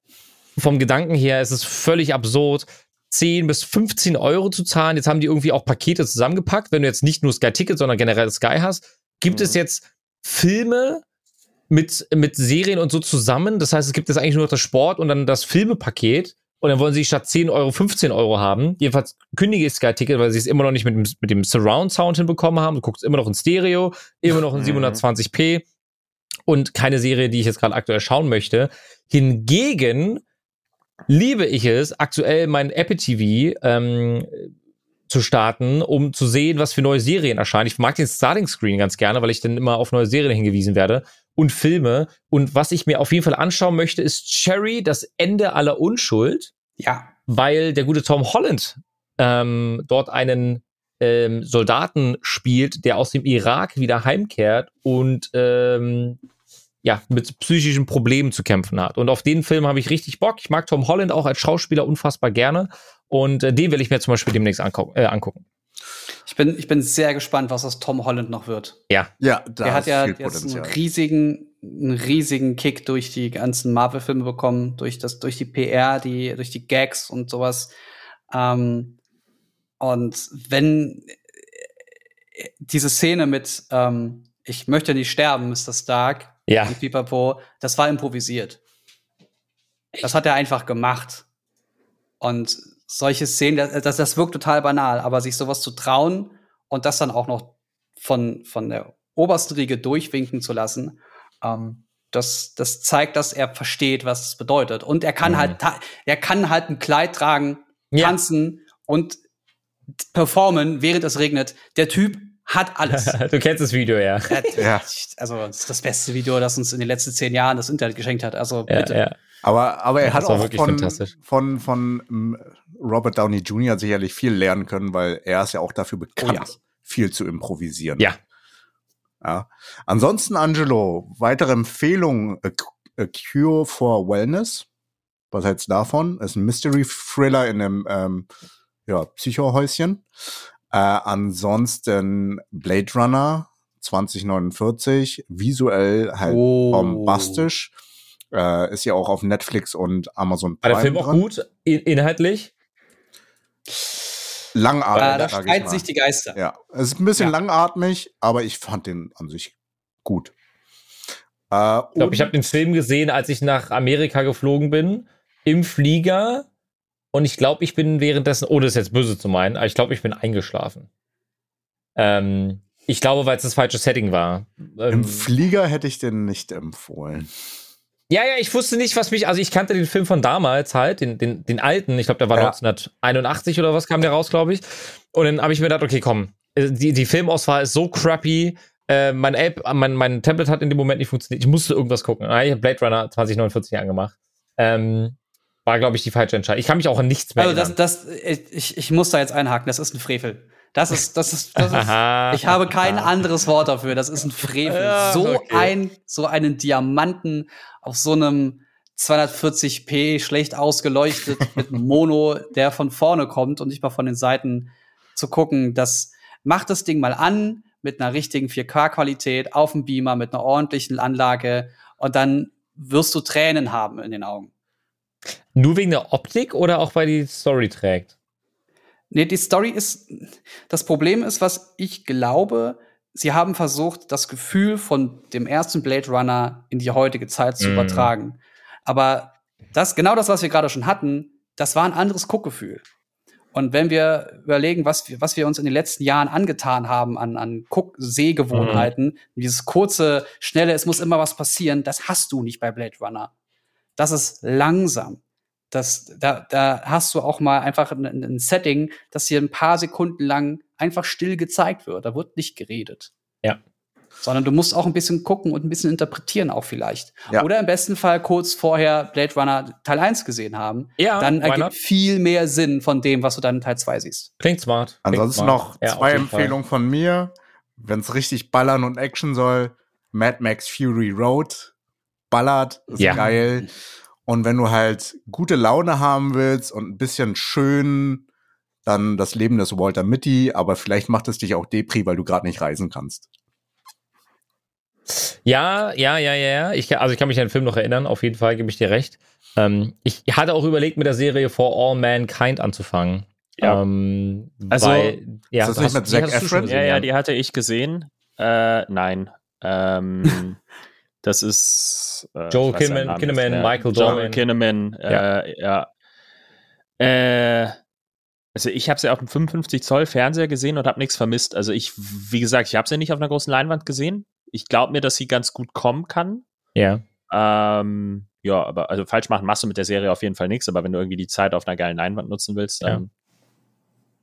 vom Gedanken her ist es völlig absurd, 10 bis 15 Euro zu zahlen. Jetzt haben die irgendwie auch Pakete zusammengepackt. Wenn du jetzt nicht nur Sky Ticket, sondern generell Sky hast, gibt Mhm. es jetzt Filme mit, mit Serien und so zusammen. Das heißt, es gibt jetzt eigentlich nur noch das Sport und dann das Filmepaket. Und dann wollen sie statt 10 Euro 15 Euro haben. Jedenfalls kündige ich Sky Ticket, weil sie es immer noch nicht mit dem, mit dem Surround Sound hinbekommen haben. Du guckst immer noch in Stereo, immer noch in Mhm. 720p und keine Serie, die ich jetzt gerade aktuell schauen möchte. Hingegen liebe ich es, aktuell mein Apple TV ähm, zu starten, um zu sehen, was für neue Serien erscheinen. Ich mag den Starting Screen ganz gerne, weil ich dann immer auf neue Serien hingewiesen werde und Filme. Und was ich mir auf jeden Fall anschauen möchte, ist Cherry, das Ende aller Unschuld, Ja. weil der gute Tom Holland ähm, dort einen ähm, Soldaten spielt, der aus dem Irak wieder heimkehrt und ähm, ja, mit psychischen Problemen zu kämpfen hat. Und auf den Film habe ich richtig Bock. Ich mag Tom Holland auch als Schauspieler unfassbar gerne. Und äh, den will ich mir zum Beispiel demnächst angu äh, angucken. Ich bin, ich bin sehr gespannt, was aus Tom Holland noch wird. Ja. Ja, da er hat ist ja viel jetzt einen Potenzial. riesigen, einen riesigen Kick durch die ganzen Marvel-Filme bekommen, durch das, durch die PR, die, durch die Gags und sowas. Ähm, und wenn äh, diese Szene mit ähm, Ich möchte nicht sterben, Mr. Stark, Ja. und Pipapo, das war improvisiert. Das hat er einfach gemacht. Und solche Szenen, das, das, das wirkt total banal, aber sich sowas zu trauen und das dann auch noch von, von der obersten Riege durchwinken zu lassen, ähm, das, das zeigt, dass er versteht, was es bedeutet. Und er kann Mhm. halt, er kann halt ein Kleid tragen, Ja. tanzen und performen, während es regnet. Der Typ hat alles. du kennst das Video, ja. Hat- Ja. Also, das ist das beste Video, das uns in den letzten zehn Jahren das Internet geschenkt hat. Also, ja, bitte. ja. Aber, aber er Ja, hat das war auch wirklich von, fantastisch. von, von ähm, Robert Downey Jr. sicherlich viel lernen können, weil er ist ja auch dafür bekannt, ja. viel zu improvisieren. Ja. Ja. Ansonsten, Angelo, weitere Empfehlung, A, A Cure for Wellness. Was hältst du davon? Ist ein Mystery-Thriller in einem ähm, ja, Psychohäuschen. Äh, ansonsten Blade Runner 2049, visuell halt Oh. bombastisch. Äh, ist ja auch auf Netflix und Amazon War der Film auch dran. gut, in inhaltlich? Langatmig, Äh, da sag ich streiten sich die Geister. Ja, es ist ein bisschen Ja. langatmig, aber ich fand den an sich gut. Äh, Ich glaube, ich habe den Film gesehen, als ich nach Amerika geflogen bin, im Flieger. Und ich glaube, ich bin währenddessen, ohne es jetzt böse zu meinen, aber ich glaube, ich bin eingeschlafen. Ähm, ich glaube, weil es das falsche Setting war. Im Ähm, Flieger hätte ich den nicht empfohlen. Ja, ja, ich wusste nicht, was mich, also ich kannte den Film von damals halt, den, den, den alten, ich glaube, der war Ja. 1981 oder was kam der raus, glaube ich. Und dann habe ich mir gedacht, okay, komm, äh, die, die Filmauswahl ist so crappy. Äh, mein, App, mein, mein Tablet hat in dem Moment nicht funktioniert. Ich musste irgendwas gucken. Ah, Ich habe Blade Runner 2049 angemacht. Ähm, war, glaube ich, die falsche Entscheidung. Ich kann mich auch an nichts mehr Also das, erinnern. das, ich, ich muss da jetzt einhaken. Das ist ein Frevel. Das ist, das ist, das ist. Ich habe kein anderes Wort dafür. Das ist ein Frevel. Ja, so okay. ein, so einen Diamanten auf so einem 240p schlecht ausgeleuchtet mit Mono, der von vorne kommt und nicht mal von den Seiten zu gucken. Das macht das Ding mal an mit einer richtigen 4K-Qualität auf dem Beamer mit einer ordentlichen Anlage und dann wirst du Tränen haben in den Augen. Nur wegen der Optik oder auch weil die Story trägt? Nee, die Story ist, das Problem ist, was ich glaube, sie haben versucht, das Gefühl von dem ersten Blade Runner in die heutige Zeit zu Mhm. übertragen. Aber das, genau das, was wir gerade schon hatten, das war ein anderes Guckgefühl. Und wenn wir überlegen, was wir, was wir uns in den letzten Jahren angetan haben an, an Guck-Sehgewohnheiten, dieses kurze, schnelle, es muss immer was passieren, das hast du nicht bei Blade Runner. Das ist langsam. Das, da, da hast du auch mal einfach ein, ein Setting, das hier ein paar Sekunden lang einfach still gezeigt wird. Da wird nicht geredet. Ja. Sondern du musst auch ein bisschen gucken und ein bisschen interpretieren auch vielleicht. Ja. Oder im besten Fall kurz vorher Blade Runner Teil 1 gesehen haben. Ja, dann ergibt not? viel mehr Sinn von dem, was du dann in Teil 2 siehst. Klingt smart. Klingt Ansonsten smart. noch Ja, zwei jeden Fall. Empfehlungen von mir. Wenn es richtig ballern und Action soll, Mad Max Fury Road. Ballert, ist Ja. geil. Und wenn du halt gute Laune haben willst und ein bisschen schön, dann das Leben des Walter Mitty, aber vielleicht macht es dich auch Depri, weil du gerade nicht reisen kannst. Ja, ja, ja, ja, ja. Ich, also ich kann mich an den Film noch erinnern, auf jeden Fall gebe ich dir recht. Ähm, ich hatte auch überlegt, mit der Serie For All Mankind anzufangen. Ja. Ähm, Also, weil, ja, ist das nicht mit die Zac Efron? gesehen, Ja, ja, die hatte ich gesehen. Äh, nein. Ähm, das ist äh, Joel Kinnaman- Kinnaman, nicht mehr. Michael Joel. Kinnaman, äh, ja. Äh, also ich habe sie auf dem 55 Zoll Fernseher gesehen und habe nichts vermisst. Also ich, wie gesagt, ich habe sie nicht auf einer großen Leinwand gesehen. Ich glaube mir, dass sie ganz gut kommen kann. Ja. Ähm, ja, aber also falsch machen machst du mit der Serie auf jeden Fall nichts, aber wenn du irgendwie die Zeit auf einer geilen Leinwand nutzen willst, dann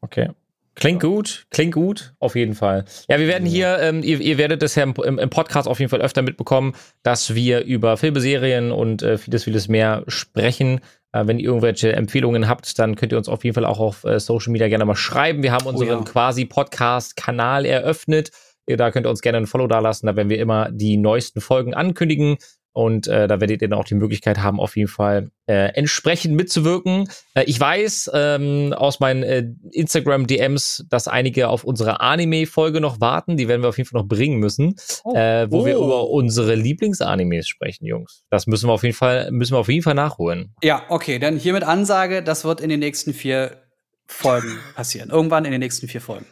Okay. Klingt gut, klingt gut, auf jeden Fall. Ja, wir werden hier, ähm, ihr, ihr werdet das ja im, im, Podcast auf jeden Fall öfter mitbekommen, dass wir über Filme, Serien und äh, vieles, vieles mehr sprechen. Äh, wenn ihr irgendwelche Empfehlungen habt, dann könnt ihr uns auf jeden Fall auch auf äh, Social Media gerne mal schreiben. Wir haben unseren ja. quasi Podcast-Kanal eröffnet. Ihr- Da könnt ihr uns gerne ein Follow dalassen. Da werden wir immer die neuesten Folgen ankündigen. Und äh, da werdet ihr dann auch die Möglichkeit haben, auf jeden Fall äh, entsprechend mitzuwirken. Äh, ich weiß ähm, aus meinen äh, Instagram-DMs, dass einige auf unsere Anime-Folge noch warten. Die werden wir auf jeden Fall noch bringen müssen, äh, wo wir Oh. über unsere Lieblings-Animes sprechen, Jungs. Das müssen wir auf jeden Fall, müssen wir auf jeden Fall nachholen. Ja, okay, dann hiermit Ansage, das wird in den nächsten vier Folgen passieren. Irgendwann in den nächsten vier Folgen.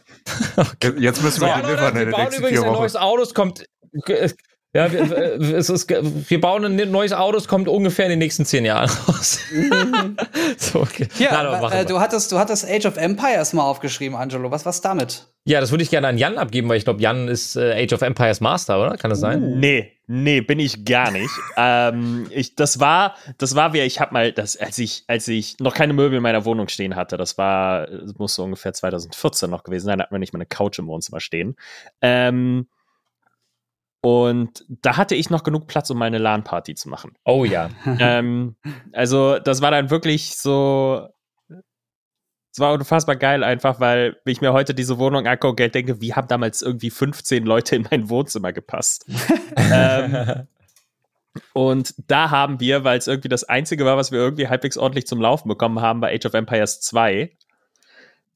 Jetzt müssen wir delivern in den nächsten vier Wochen. Auto, es kommt. Ja, wir, es ist, wir bauen ein neues Auto, es kommt ungefähr in den nächsten zehn Jahren raus. so, okay. Ja, Nein, aber äh, du hattest, du hattest Age of Empires mal aufgeschrieben, Angelo. Was war's damit? ja, das würde ich gerne an Jan abgeben, weil ich glaube, Jan ist äh, Age of Empires Master, oder? Kann das sein? Nee, nee, bin ich gar nicht. ähm, ich, das war, das war wie, ich habe mal, das, als ich, als ich noch keine Möbel in meiner Wohnung stehen hatte, das war, das muss so ungefähr 2014 noch gewesen sein, da hatten wir nicht mal eine Couch im Wohnzimmer stehen. Ähm, und da hatte ich noch genug Platz, um meine LAN-Party zu machen. Oh ja. ähm, also, das war dann wirklich so. Es war unfassbar geil, einfach weil wenn ich mir heute diese Wohnung angucke, denke, wie haben damals irgendwie 15 Leute in mein Wohnzimmer gepasst? ähm, und da haben wir, weil es irgendwie das Einzige war, was wir irgendwie halbwegs ordentlich zum Laufen bekommen haben, bei Age of Empires 2.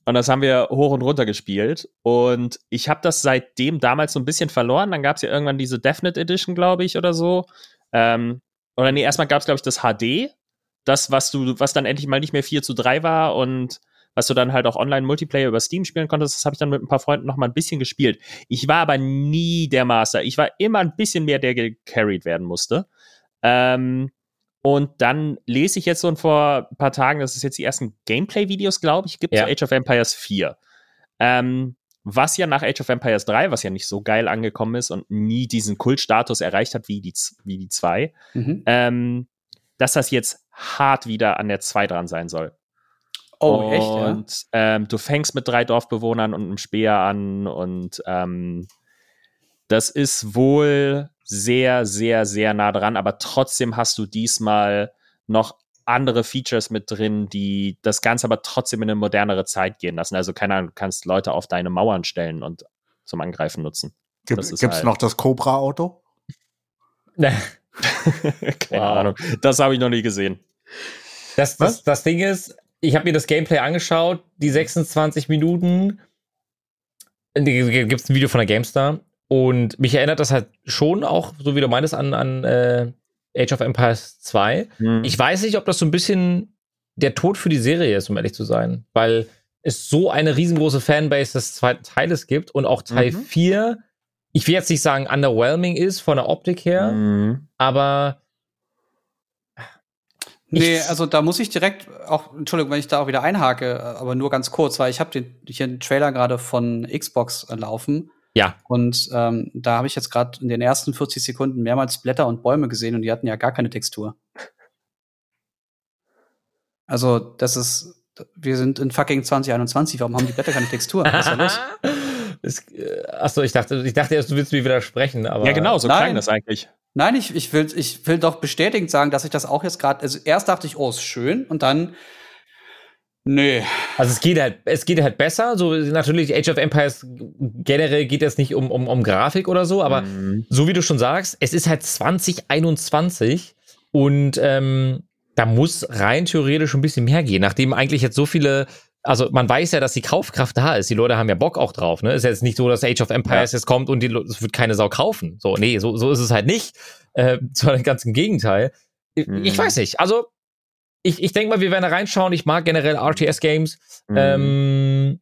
Und das haben wir hoch und runter gespielt. Und ich habe das seitdem damals so ein bisschen verloren. Dann gab es ja irgendwann diese Definite Edition, glaube ich, oder so. Ähm, oder nee, erstmal gab es, glaube ich, das HD. Das, was du, was dann endlich mal nicht mehr 4 zu 3 war und was du dann halt auch online Multiplayer über Steam spielen konntest, das habe ich dann mit ein paar Freunden noch mal ein bisschen gespielt. Ich war aber nie der Master. Ich war immer ein bisschen mehr, der gecarried werden musste. Ähm, und dann lese ich jetzt so vor ein paar Tagen, dass es jetzt die ersten Gameplay-Videos, glaube ich, gibt Ja. zu Age of Empires 4. Ähm, was ja nach Age of Empires 3, was ja nicht so geil angekommen ist und nie diesen Kultstatus erreicht hat wie die, wie die 2, Mhm. ähm, dass das jetzt hart wieder an der 2 dran sein soll. Oh, echt? Ja? Und ähm, du fängst mit drei Dorfbewohnern und einem Speer an und ähm, das ist wohl sehr, sehr, sehr nah dran, aber trotzdem hast du diesmal noch andere Features mit drin, die das Ganze aber trotzdem in eine modernere Zeit gehen lassen. Also keine Ahnung, du kannst Leute auf deine Mauern stellen und zum Angreifen nutzen. Gibt es halt- noch das Cobra-Auto? keine Wow. Ahnung. Das habe ich noch nie gesehen. Das, das, das Ding ist, ich habe mir das Gameplay angeschaut, die 26 Minuten. Gibt es ein Video von der GameStar und mich erinnert das halt schon auch, so wie du meinst, an, an äh, Age of Empires 2. Ich weiß nicht, ob das so ein bisschen der Tod für die Serie ist, um ehrlich zu sein, weil es so eine riesengroße Fanbase des zweiten Teiles gibt und auch Teil Mhm. 4, ich will jetzt nicht sagen underwhelming ist von der Optik her, Mhm. aber Nee, also da muss ich direkt auch, Entschuldigung, wenn ich da auch wieder einhake, aber nur ganz kurz, weil ich habe den, hier einen Trailer gerade von Xbox äh, laufen ja, und ähm, da habe ich jetzt gerade in den ersten 40 Sekunden mehrmals Blätter und Bäume gesehen und die hatten ja gar keine Textur. Also das ist, wir sind in fucking 2021, warum haben die Blätter keine Textur? Was ist da los? Es, äh, achso, ich dachte, ich dachte erst, du willst mir widersprechen, aber. Ja, genau, so Nein. klang das eigentlich. Nein, ich, ich, will, ich will doch bestätigend sagen, dass ich das auch jetzt gerade, also erst dachte ich, oh, ist schön und dann, nee. Also es geht halt, es geht halt besser. So natürlich Age of Empires generell geht es nicht um, um, um Grafik oder so, aber Mhm. so wie du schon sagst, es ist halt 2021 und ähm, da muss rein theoretisch ein bisschen mehr gehen, nachdem eigentlich jetzt so viele also man weiß ja, dass die Kaufkraft da ist. Die Leute haben ja Bock auch drauf. Ne? Ist jetzt nicht so, dass Age of Empires jetzt kommt und es wird keine Sau kaufen. So, nee, so, so ist es halt nicht. Äh, sondern ganz im Gegenteil. Mhm. ich weiß nicht. Also ich, ich denke mal, wir werden da reinschauen. Ich mag generell RTS-Games. Mhm. Ähm,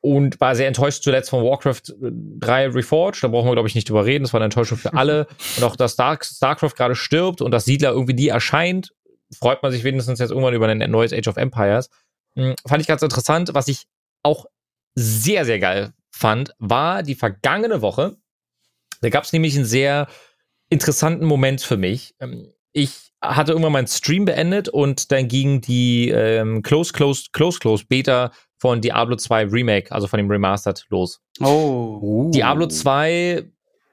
und war sehr enttäuscht zuletzt von Warcraft 3 Reforged. Da brauchen wir, glaube ich, nicht drüber reden. Das war eine Enttäuschung für alle. und auch, dass Star StarCraft gerade stirbt und dass Siedler irgendwie nie erscheint, freut man sich wenigstens jetzt irgendwann über ein neues Age of Empires. Hm, fand ich ganz interessant. Was ich auch sehr, sehr geil fand, war die vergangene Woche. Da gab es nämlich einen sehr interessanten Moment für mich. Ähm, ich hatte irgendwann meinen Stream beendet und dann ging die ähm, Close, Close, Close, Close Beta von Diablo 2 Remake, also von dem Remastered, los. Oh. Diablo 2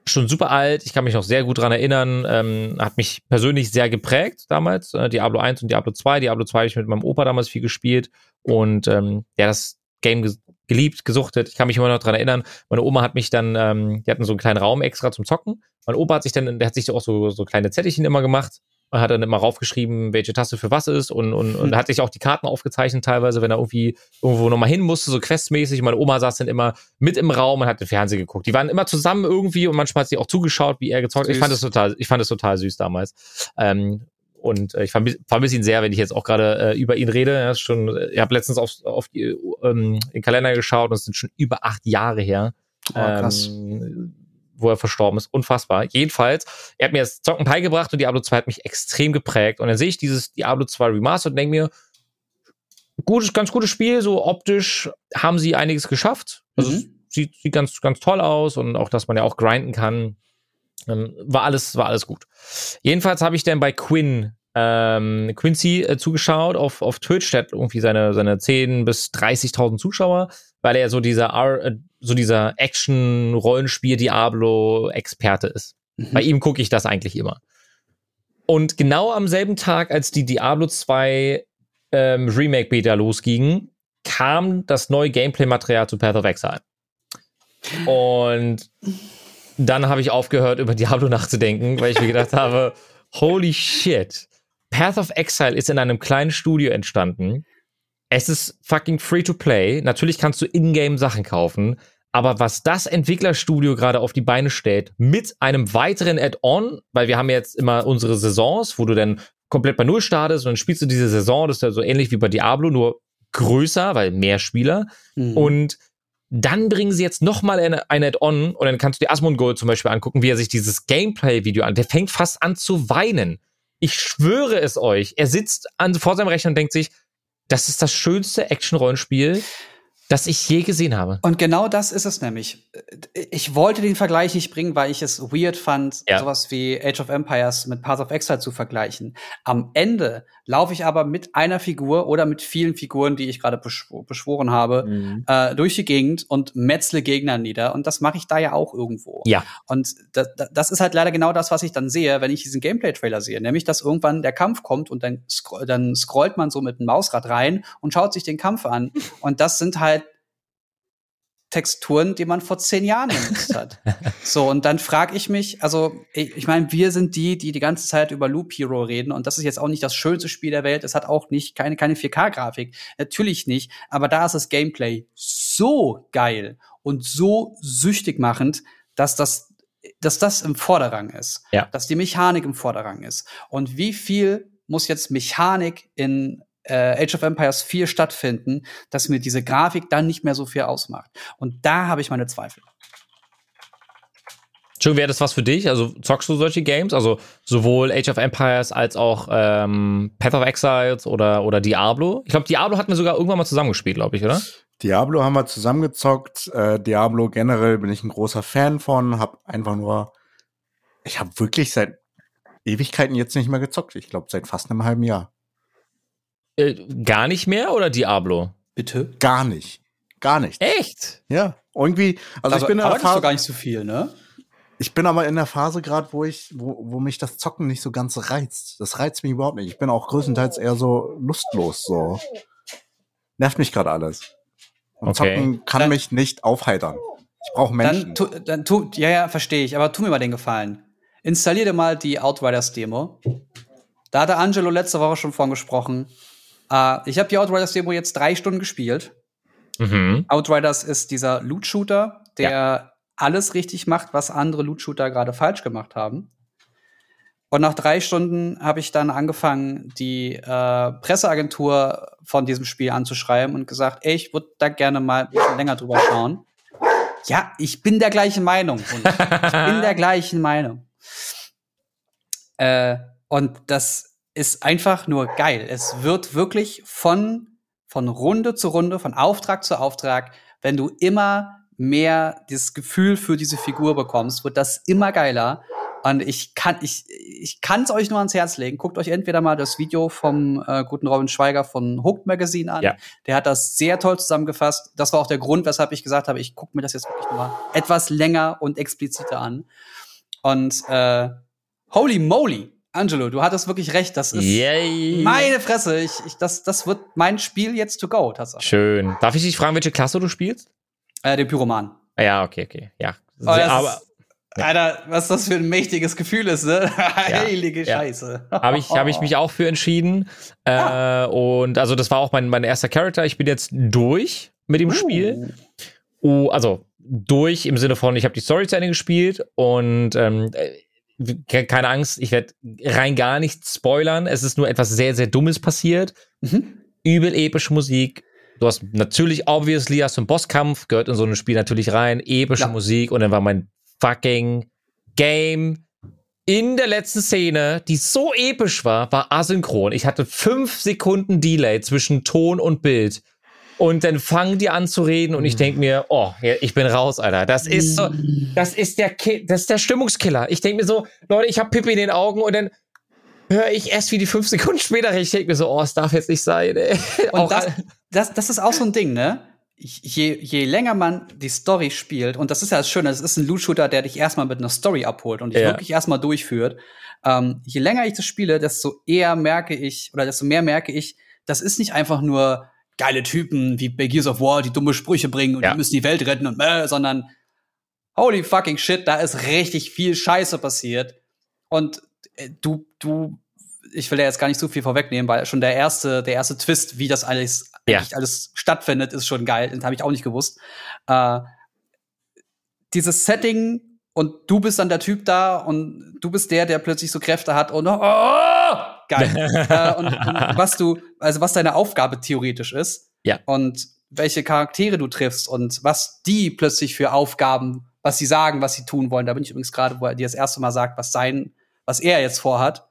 schon super alt, ich kann mich noch sehr gut dran erinnern, ähm, hat mich persönlich sehr geprägt damals, äh, Diablo 1 und Diablo 2. Diablo 2 habe ich mit meinem Opa damals viel gespielt und ähm, ja, das Game ge geliebt, gesuchtet. Ich kann mich immer noch dran erinnern. Meine Oma hat mich dann, ähm, die hatten so einen kleinen Raum extra zum Zocken. Mein Opa hat sich dann, der hat sich auch so, so kleine Zettelchen immer gemacht und hat dann immer raufgeschrieben, welche Taste für was ist und, und, und hat sich auch die Karten aufgezeichnet teilweise, wenn er irgendwie irgendwo nochmal hin musste, so questmäßig. Meine Oma saß dann immer mit im Raum und hat den Fernseher geguckt. Die waren immer zusammen irgendwie und manchmal hat sie auch zugeschaut, wie er gezockt. Ich fand es total, ich fand es total süß damals. Ähm, und äh, ich vermisse vermiss ihn sehr, wenn ich jetzt auch gerade äh, über ihn rede. Er ist schon, ich habe letztens auf, auf die, ähm, den Kalender geschaut und es sind schon über acht Jahre her. Oh, krass. Ähm, wo er verstorben ist. Unfassbar. Jedenfalls, er hat mir das Zocken beigebracht und Diablo 2 hat mich extrem geprägt. Und dann sehe ich dieses Diablo 2 Remastered und denke mir, gutes, ganz gutes Spiel, so optisch haben sie einiges geschafft. Also Mhm. es sieht, sieht ganz, ganz toll aus und auch, dass man ja auch grinden kann. Ähm, war alles, war alles gut. Jedenfalls habe ich dann bei Quinn ähm, Quincy äh, zugeschaut auf, auf Twitch, der hat irgendwie seine, seine 10 bis 30.000 Zuschauer, weil er so dieser, R, äh, so dieser Action-Rollenspiel-Diablo-Experte ist. Mhm. Bei ihm gucke ich das eigentlich immer. Und genau am selben Tag, als die Diablo 2 ähm, Remake-Beta losging, kam das neue Gameplay-Material zu Path of Exile. Und dann habe ich aufgehört, über Diablo nachzudenken, weil ich mir gedacht habe, holy shit, Path of Exile ist in einem kleinen Studio entstanden. Es ist fucking free to play. Natürlich kannst du in-game Sachen kaufen. Aber was das Entwicklerstudio gerade auf die Beine stellt, mit einem weiteren Add-on, weil wir haben jetzt immer unsere Saisons, wo du dann komplett bei Null startest und dann spielst du diese Saison, das ist ja so ähnlich wie bei Diablo, nur größer, weil mehr Spieler. Mhm. Und dann bringen sie jetzt noch mal eine, ein Add-on und dann kannst du dir Asmund Gold zum Beispiel angucken, wie er sich dieses Gameplay-Video an. Der fängt fast an zu weinen. Ich schwöre es euch. Er sitzt an, vor seinem Rechner und denkt sich, das ist das schönste Action-Rollenspiel, das ich je gesehen habe. Und genau das ist es nämlich. Ich wollte den Vergleich nicht bringen, weil ich es weird fand, Ja. sowas wie Age of Empires mit Path of Exile zu vergleichen. Am Ende laufe ich aber mit einer Figur oder mit vielen Figuren, die ich gerade beschw beschworen habe, Mhm. äh, durch die Gegend und metzle Gegner nieder. Und das mache ich da ja auch irgendwo. Ja. Und da, da, das ist halt leider genau das, was ich dann sehe, wenn ich diesen Gameplay-Trailer sehe. Nämlich, dass irgendwann der Kampf kommt und dann, scro dann scrollt man so mit dem Mausrad rein und schaut sich den Kampf an. Und das sind halt Texturen, die man vor zehn Jahren benutzt hat. so, und dann frage ich mich, also ich, ich meine, wir sind die, die die ganze Zeit über Loop Hero reden und das ist jetzt auch nicht das schönste Spiel der Welt. Es hat auch nicht keine, keine 4K-Grafik. Natürlich nicht, aber da ist das Gameplay so geil und so süchtig machend, dass das dass das im Vorderrang ist, Ja. dass die Mechanik im Vorderrang ist. Und wie viel muss jetzt Mechanik in äh, Age of Empires 4 stattfinden, dass mir diese Grafik dann nicht mehr so viel ausmacht. Und da habe ich meine Zweifel. Entschuldigung, wäre das was für dich? Also zockst du solche Games? Also sowohl Age of Empires als auch ähm, Path of Exiles oder, oder Diablo? Ich glaube, Diablo hatten wir sogar irgendwann mal zusammengespielt, glaube ich, oder? Diablo haben wir zusammengezockt. Äh, Diablo generell bin ich ein großer Fan von. Hab einfach nur, ich habe wirklich seit Ewigkeiten jetzt nicht mehr gezockt. Ich glaube seit fast einem halben Jahr. Äh, gar nicht mehr oder Diablo? Bitte? Gar nicht, gar nicht. Echt? Ja, irgendwie. Also ich bin in der arbeitest du Phase, gar nicht so viel, ne? ich bin aber in der Phase gerade, wo ich, wo, wo mich das Zocken nicht so ganz reizt. Das reizt mich überhaupt nicht. Ich bin auch größtenteils eher so lustlos. So nervt mich gerade alles. Und Okay. Zocken kann Dann- mich nicht aufheitern. Ich brauche Dann, Menschen. tu, dann tu, ja, ja, verstehe ich, aber tu mir mal den Gefallen. Installier dir mal die Outriders Demo. Da hatte Angelo letzte Woche schon von gesprochen. Äh, ich habe die Outriders Demo jetzt drei Stunden gespielt. Mhm. Outriders ist dieser Loot-Shooter, der alles richtig macht, was andere Loot-Shooter gerade falsch gemacht haben. Und nach drei Stunden habe ich dann angefangen, die äh, Presseagentur von diesem Spiel anzuschreiben und gesagt, ey, ich würde da gerne mal ein bisschen länger drüber schauen. Ja, ich bin der gleichen Meinung. Ich bin der gleichen Meinung. Äh, und das ist einfach nur geil. Es wird wirklich von, von Runde zu Runde, von Auftrag zu Auftrag, wenn du immer mehr dieses Gefühl für diese Figur bekommst, wird das immer geiler. Und ich kann ich ich kann es euch nur ans Herz legen. Guckt euch entweder mal das Video vom äh, guten Robin Schweiger von Hooked Magazine an. Ja. Der hat das sehr toll zusammengefasst. Das war auch der Grund, weshalb ich gesagt habe, ich gucke mir das jetzt wirklich mal etwas länger und expliziter an. Und äh, holy moly, Angelo, du hattest wirklich recht. Das ist Yay. meine Fresse. Ich, ich, das, das wird mein Spiel jetzt to go, tatsächlich. Schön. Darf ich dich fragen, welche Klasse du spielst? Äh, den Pyroman. Ah, Ja, okay, okay. Ja. Oh, aber ist, Alter, was das für ein mächtiges Gefühl ist, ne? Heilige Ja. Scheiße. habe ich, hab ich mich auch für entschieden. Äh, und also das war auch mein, mein erster Charakter. Ich bin jetzt durch mit dem Spiel. Oh, also durch im Sinne von, ich habe die Story zu Ende gespielt und ähm, äh, keine Angst, ich werde rein gar nichts spoilern. Es ist nur etwas sehr, sehr Dummes passiert. Mhm. Übel epische Musik. Du hast natürlich, obviously, hast du einen Bosskampf, gehört in so ein Spiel natürlich rein, epische Ja. Musik und dann war mein fucking Game in der letzten Szene, die so episch war, war asynchron. Ich hatte fünf Sekunden Delay zwischen Ton und Bild. Und dann fangen die an zu reden und ich denke mir, oh, ich bin raus, Alter. Das ist so, das ist der, Ki das ist der Stimmungskiller. Ich denke mir so, Leute, ich habe Pippi in den Augen und dann höre ich erst wie die fünf Sekunden später. Ich denke mir so, oh, es darf jetzt nicht sein. Ey. Und Auch das, das, das ist auch so ein Ding, ne? Je, je länger man die Story spielt, und das ist ja das Schöne, es ist ein Loot-Shooter, der dich erstmal mit einer Story abholt und dich Ja. wirklich erstmal durchführt. Ähm, je länger ich das spiele, desto eher merke ich, oder desto mehr merke ich, das ist nicht einfach nur geile Typen wie bei Gears of War, die dumme Sprüche bringen und Ja. die müssen die Welt retten und äh, sondern holy fucking shit, da ist richtig viel Scheiße passiert. Und äh, du, du, ich will ja jetzt gar nicht so viel vorwegnehmen, weil schon der erste, der erste Twist, wie das alles Ja. eigentlich alles stattfindet, ist schon geil. Den habe ich auch nicht gewusst. Äh, dieses Setting und du bist dann der Typ da und du bist der, der plötzlich so Kräfte hat und oh, geil. äh, und, und was du, also was deine Aufgabe theoretisch ist. Ja. Und welche Charaktere du triffst und was die plötzlich für Aufgaben, was sie sagen, was sie tun wollen. Da bin ich übrigens gerade, wo er dir das erste Mal sagt, was sein, was er jetzt vorhat.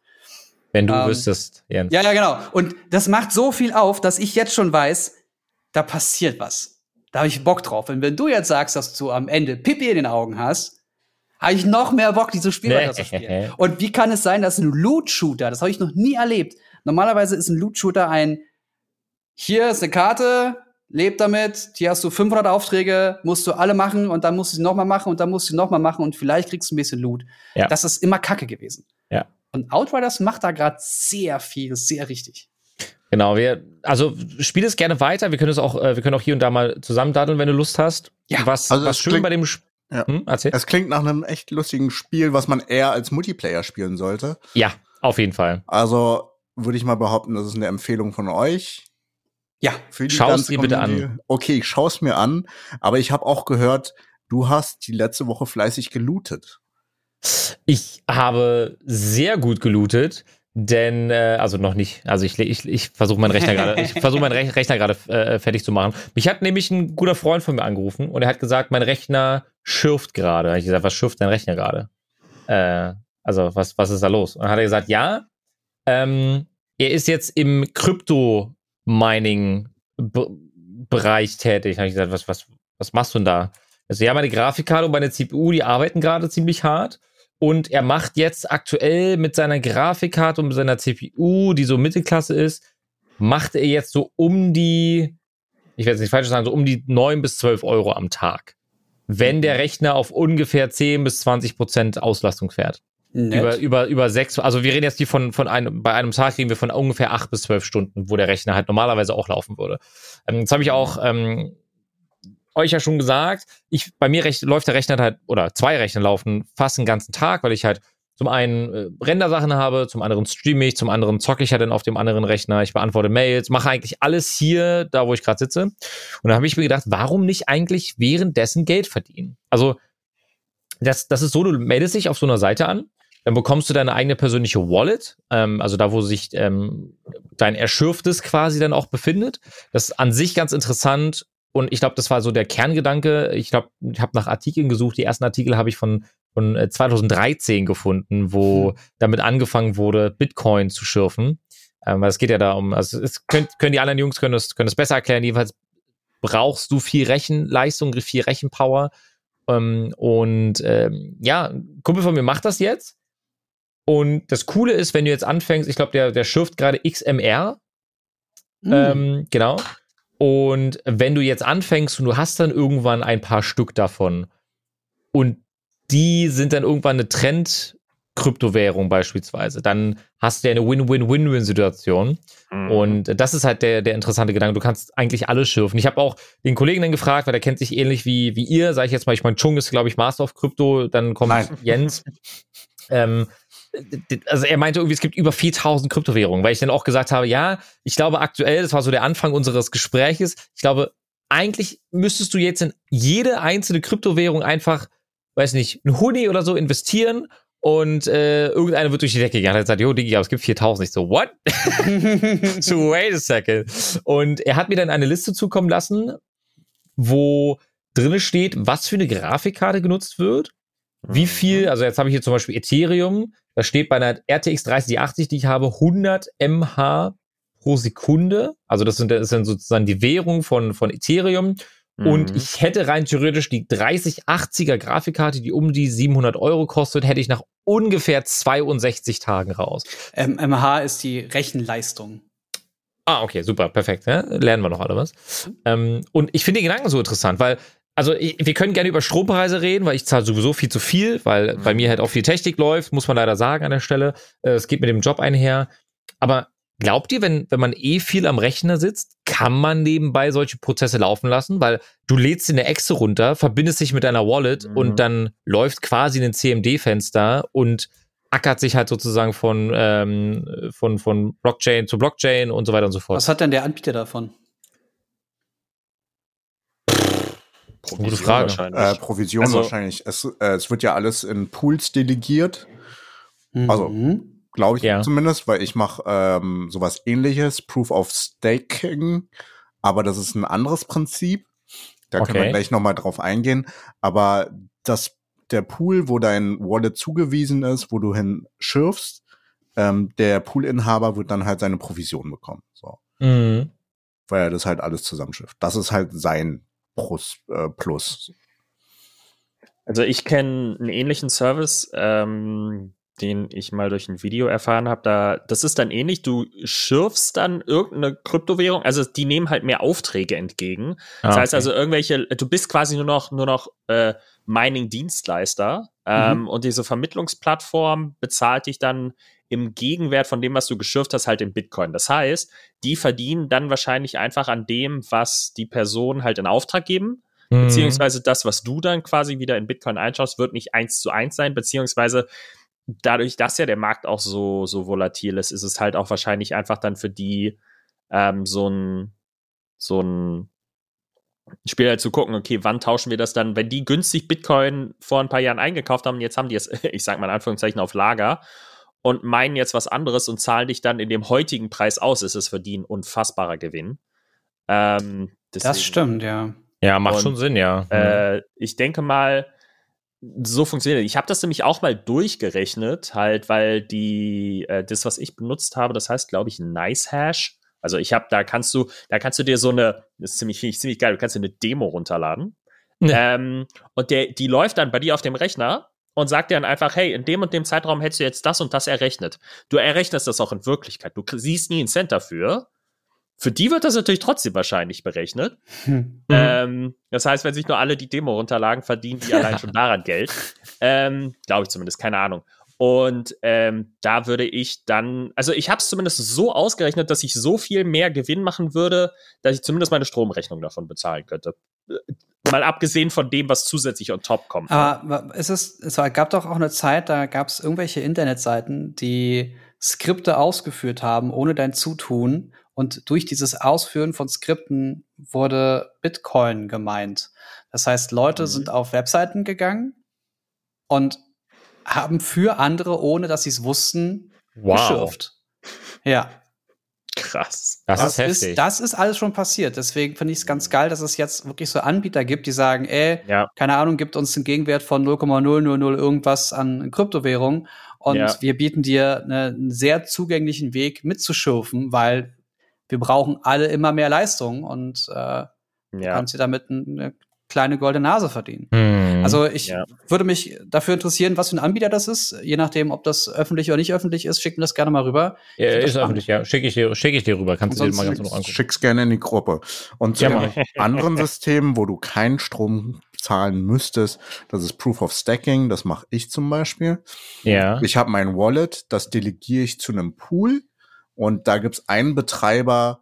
Wenn du Ähm, wüsstest, Jens. Ja, ja, genau. Und das macht so viel auf, dass ich jetzt schon weiß, da passiert was. Da habe ich Bock drauf. Und wenn du jetzt sagst, dass du am Ende Pippi in den Augen hast, habe ich noch mehr Bock, dieses Spiel weiter zu spielen. Und wie kann es sein, dass ein Loot-Shooter, das habe ich noch nie erlebt. Normalerweise ist ein Loot-Shooter ein, hier ist eine Karte, leb damit, hier hast du 500 Aufträge, musst du alle machen und dann musst du sie noch mal machen und dann musst du sie noch mal machen und vielleicht kriegst du ein bisschen Loot. Ja. Das ist immer Kacke gewesen. Ja. Und Outriders macht da gerade sehr viel, sehr richtig. Genau, wir, also spiel es gerne weiter. Wir können es auch, äh, wir können auch hier und da mal zusammen daddeln, wenn du Lust hast. Ja, was, also was schön klingt- bei dem Sp Ja. hm, erzähl. Es klingt nach einem echt lustigen Spiel, was man eher als Multiplayer spielen sollte. Ja, auf jeden Fall. Also würde ich mal behaupten, das ist eine Empfehlung von euch. Ja, Für die Schau's ganze dir bitte Community. Okay, ich schaue es mir an, aber ich habe auch gehört, du hast die letzte Woche fleißig gelootet. Ich habe sehr gut gelootet, denn, äh, also noch nicht, also ich, ich, ich versuche meinen Rechner gerade, ich versuche meinen Rech Rechner gerade äh, fertig zu machen. Mich hat nämlich ein guter Freund von mir angerufen und er hat gesagt, mein Rechner schürft gerade. Da hab ich gesagt, was schürft dein Rechner gerade? Äh, also, was, was ist da los? Und dann hat er gesagt, ja, ähm, er ist jetzt im Krypto-Mining-Bereich tätig. Habe ich gesagt, was, was, was machst du denn da? Also, ja, meine Grafikkarte und meine CPU, die arbeiten gerade ziemlich hart. Und er macht jetzt aktuell mit seiner Grafikkarte und mit seiner CPU, die so Mittelklasse ist, macht er jetzt so um die, ich werde es nicht falsch sagen, so um die 9 bis 12 Euro am Tag. Wenn der Rechner auf ungefähr 10 bis 20 Prozent Auslastung fährt. nett. Über, über, über sechs, also wir reden jetzt die von, von einem, bei einem Tag reden wir von ungefähr acht bis zwölf Stunden, wo der Rechner halt normalerweise auch laufen würde. Ähm, jetzt habe ich auch ähm, euch ja schon gesagt, ich, bei mir rech, läuft der Rechner halt, oder zwei Rechner laufen fast den ganzen Tag, weil ich halt zum einen äh, Rendersachen habe, zum anderen streame ich, zum anderen zocke ich ja dann auf dem anderen Rechner, ich beantworte Mails, mache eigentlich alles hier, da wo ich gerade sitze. Und da habe ich mir gedacht, warum nicht eigentlich währenddessen Geld verdienen? Also, das, das ist so, du meldest dich auf so einer Seite an, dann bekommst du deine eigene persönliche Wallet, ähm, also da, wo sich ähm, dein Erschürftes quasi dann auch befindet. Das ist an sich ganz interessant und ich glaube, das war so der Kerngedanke. Ich glaube, ich habe nach Artikeln gesucht. Die ersten Artikel habe ich von, von 2013 äh, gefunden, wo hm. damit angefangen wurde, Bitcoin zu schürfen. Ähm, weil es geht ja da um, also es können, können die anderen Jungs können das, können das besser erklären. Jedenfalls brauchst du viel Rechenleistung, viel Rechenpower. Ähm, und ähm, ja, ein Kumpel von mir macht das jetzt. Und das Coole ist, wenn du jetzt anfängst, ich glaube, der, der schürft gerade XMR. Mhm. Ähm, genau. Und wenn du jetzt anfängst und du hast dann irgendwann ein paar Stück davon und die sind dann irgendwann eine Trend, Kryptowährung beispielsweise, dann hast du ja eine Win-Win-Win-Win-Situation. Mhm. Und das ist halt der, der interessante Gedanke. Du kannst eigentlich alles schürfen. Ich habe auch den Kollegen dann gefragt, weil der kennt sich ähnlich wie, wie ihr, sage ich jetzt mal, ich meine, Chung ist, glaube ich, Master of Krypto, dann kommt Nein. Jens. ähm, also er meinte irgendwie, es gibt über 4000 Kryptowährungen, weil ich dann auch gesagt habe, ja, ich glaube aktuell, das war so der Anfang unseres Gespräches, ich glaube, eigentlich müsstest du jetzt in jede einzelne Kryptowährung einfach, weiß nicht, ein Huni oder so investieren und äh, irgendeiner wird durch die Decke gegangen. Er hat gesagt, jo, Digi, aber es gibt 4000. Ich so, what? so, wait a second. Und er hat mir dann eine Liste zukommen lassen, wo drinne steht, was für eine Grafikkarte genutzt wird, wie mhm. viel, also jetzt habe ich hier zum Beispiel Ethereum, da steht bei einer RTX 3080, die ich habe, 100 mH pro Sekunde. Also das sind, das sind sozusagen die Währung von, von Ethereum. Und mhm. ich hätte rein theoretisch die 3080er Grafikkarte, die um die 700 Euro kostet, hätte ich nach ungefähr 62 Tagen raus. Ähm, MH ist die Rechenleistung. Ah, okay, super, perfekt. Ja? Lernen wir noch alle was. Ähm, und ich finde den Gedanken so interessant, weil, also wir können gerne über Strompreise reden, weil ich zahle sowieso viel zu viel, weil mhm. bei mir halt auch viel Technik läuft, muss man leider sagen an der Stelle. Äh, es geht mit dem Job einher. Aber Glaubt ihr, wenn, wenn man eh viel am Rechner sitzt, kann man nebenbei solche Prozesse laufen lassen? Weil du lädst in der Exe runter, verbindest dich mit deiner Wallet mhm. und dann läuft quasi ein CMD-Fenster und ackert sich halt sozusagen von, ähm, von, von Blockchain zu Blockchain und so weiter und so fort. Was hat denn der Anbieter davon? Provision Gute Frage. Wahrscheinlich. Äh, Provision also, wahrscheinlich. Es, äh, es wird ja alles in Pools delegiert. Also mhm glaube ich ja. zumindest, weil ich mache ähm, sowas ähnliches, Proof of Staking, aber das ist ein anderes Prinzip. Da okay. können wir gleich nochmal drauf eingehen. Aber das, der Pool, wo dein Wallet zugewiesen ist, wo du hin schürfst, ähm, der Poolinhaber wird dann halt seine Provision bekommen. So. Mhm. Weil er das halt alles zusammenschifft. Das ist halt sein Plus. Äh, Plus. Also ich kenne einen ähnlichen Service, ähm, den ich mal durch ein Video erfahren habe, da das ist dann ähnlich, du schürfst dann irgendeine Kryptowährung, also die nehmen halt mehr Aufträge entgegen. Ah, das heißt also irgendwelche, du bist quasi nur noch nur noch äh, Mining-Dienstleister ähm, mhm. und diese Vermittlungsplattform bezahlt dich dann im Gegenwert von dem, was du geschürft hast, halt in Bitcoin. Das heißt, die verdienen dann wahrscheinlich einfach an dem, was die Personen halt in Auftrag geben. Mhm. Beziehungsweise das, was du dann quasi wieder in Bitcoin einschaust, wird nicht eins zu eins sein, beziehungsweise dadurch, dass ja der Markt auch so, so volatil ist, ist es halt auch wahrscheinlich einfach dann für die ähm, so ein, so ein Spiel halt zu gucken, okay, wann tauschen wir das dann, wenn die günstig Bitcoin vor ein paar Jahren eingekauft haben, jetzt haben die es, ich sag mal in Anführungszeichen, auf Lager und meinen jetzt was anderes und zahlen dich dann in dem heutigen Preis aus, ist es für die ein unfassbarer Gewinn. Ähm, das stimmt, ja. Ja, macht und, schon Sinn, ja. Äh, ich denke mal, so funktioniert. Ich habe das nämlich auch mal durchgerechnet, halt, weil die, äh, das, was ich benutzt habe, das heißt, glaube ich, Nice Hash. Also ich habe, da kannst du, da kannst du dir so eine, das ist ziemlich, finde ich ziemlich geil, du kannst dir eine Demo runterladen. Nee. Ähm, und der, die läuft dann bei dir auf dem Rechner und sagt dir dann einfach, hey, in dem und dem Zeitraum hättest du jetzt das und das errechnet. Du errechnest das auch in Wirklichkeit. Du siehst nie einen Cent dafür. Für die wird das natürlich trotzdem wahrscheinlich berechnet. Hm. Ähm, das heißt, wenn sich nur alle die Demo runterlagen, verdienen die allein schon daran Geld. Ähm, Glaube ich zumindest, keine Ahnung. Und ähm, da würde ich dann, also ich habe es zumindest so ausgerechnet, dass ich so viel mehr Gewinn machen würde, dass ich zumindest meine Stromrechnung davon bezahlen könnte. Äh, mal abgesehen von dem, was zusätzlich on top kommt. Aber es, ist, es gab doch auch eine Zeit, da gab es irgendwelche Internetseiten, die Skripte ausgeführt haben, ohne dein Zutun und durch dieses Ausführen von Skripten wurde Bitcoin gemeint. Das heißt, Leute mhm. sind auf Webseiten gegangen und haben für andere, ohne dass sie es wussten, Wow. geschürft. Ja, Krass. Das, das ist heftig. ist, das ist alles schon passiert. Deswegen finde ich es ganz geil, dass es jetzt wirklich so Anbieter gibt, die sagen, ey, Ja. keine Ahnung, gibt uns einen Gegenwert von 0,000 irgendwas an Kryptowährung und Ja. wir bieten dir ne, einen sehr zugänglichen Weg mitzuschürfen, weil wir brauchen alle immer mehr Leistung und äh, Ja. kannst dir damit eine kleine goldene Nase verdienen. Hm. Also ich Ja. würde mich dafür interessieren, was für ein Anbieter das ist. Je nachdem, ob das öffentlich oder nicht öffentlich ist, schickt mir das gerne mal rüber. ja, ist spannend. öffentlich, ja. Schicke ich, dir- schick ich dir rüber. Kannst du dir mal ganz angucken. Schick's gerne in die Gruppe. Und zu Ja, anderen Systemen, wo du keinen Strom zahlen müsstest, das ist Proof of Stacking, das mache ich zum Beispiel. Ja. Ich habe mein Wallet, das delegiere ich zu einem Pool und da gibt's einen Betreiber,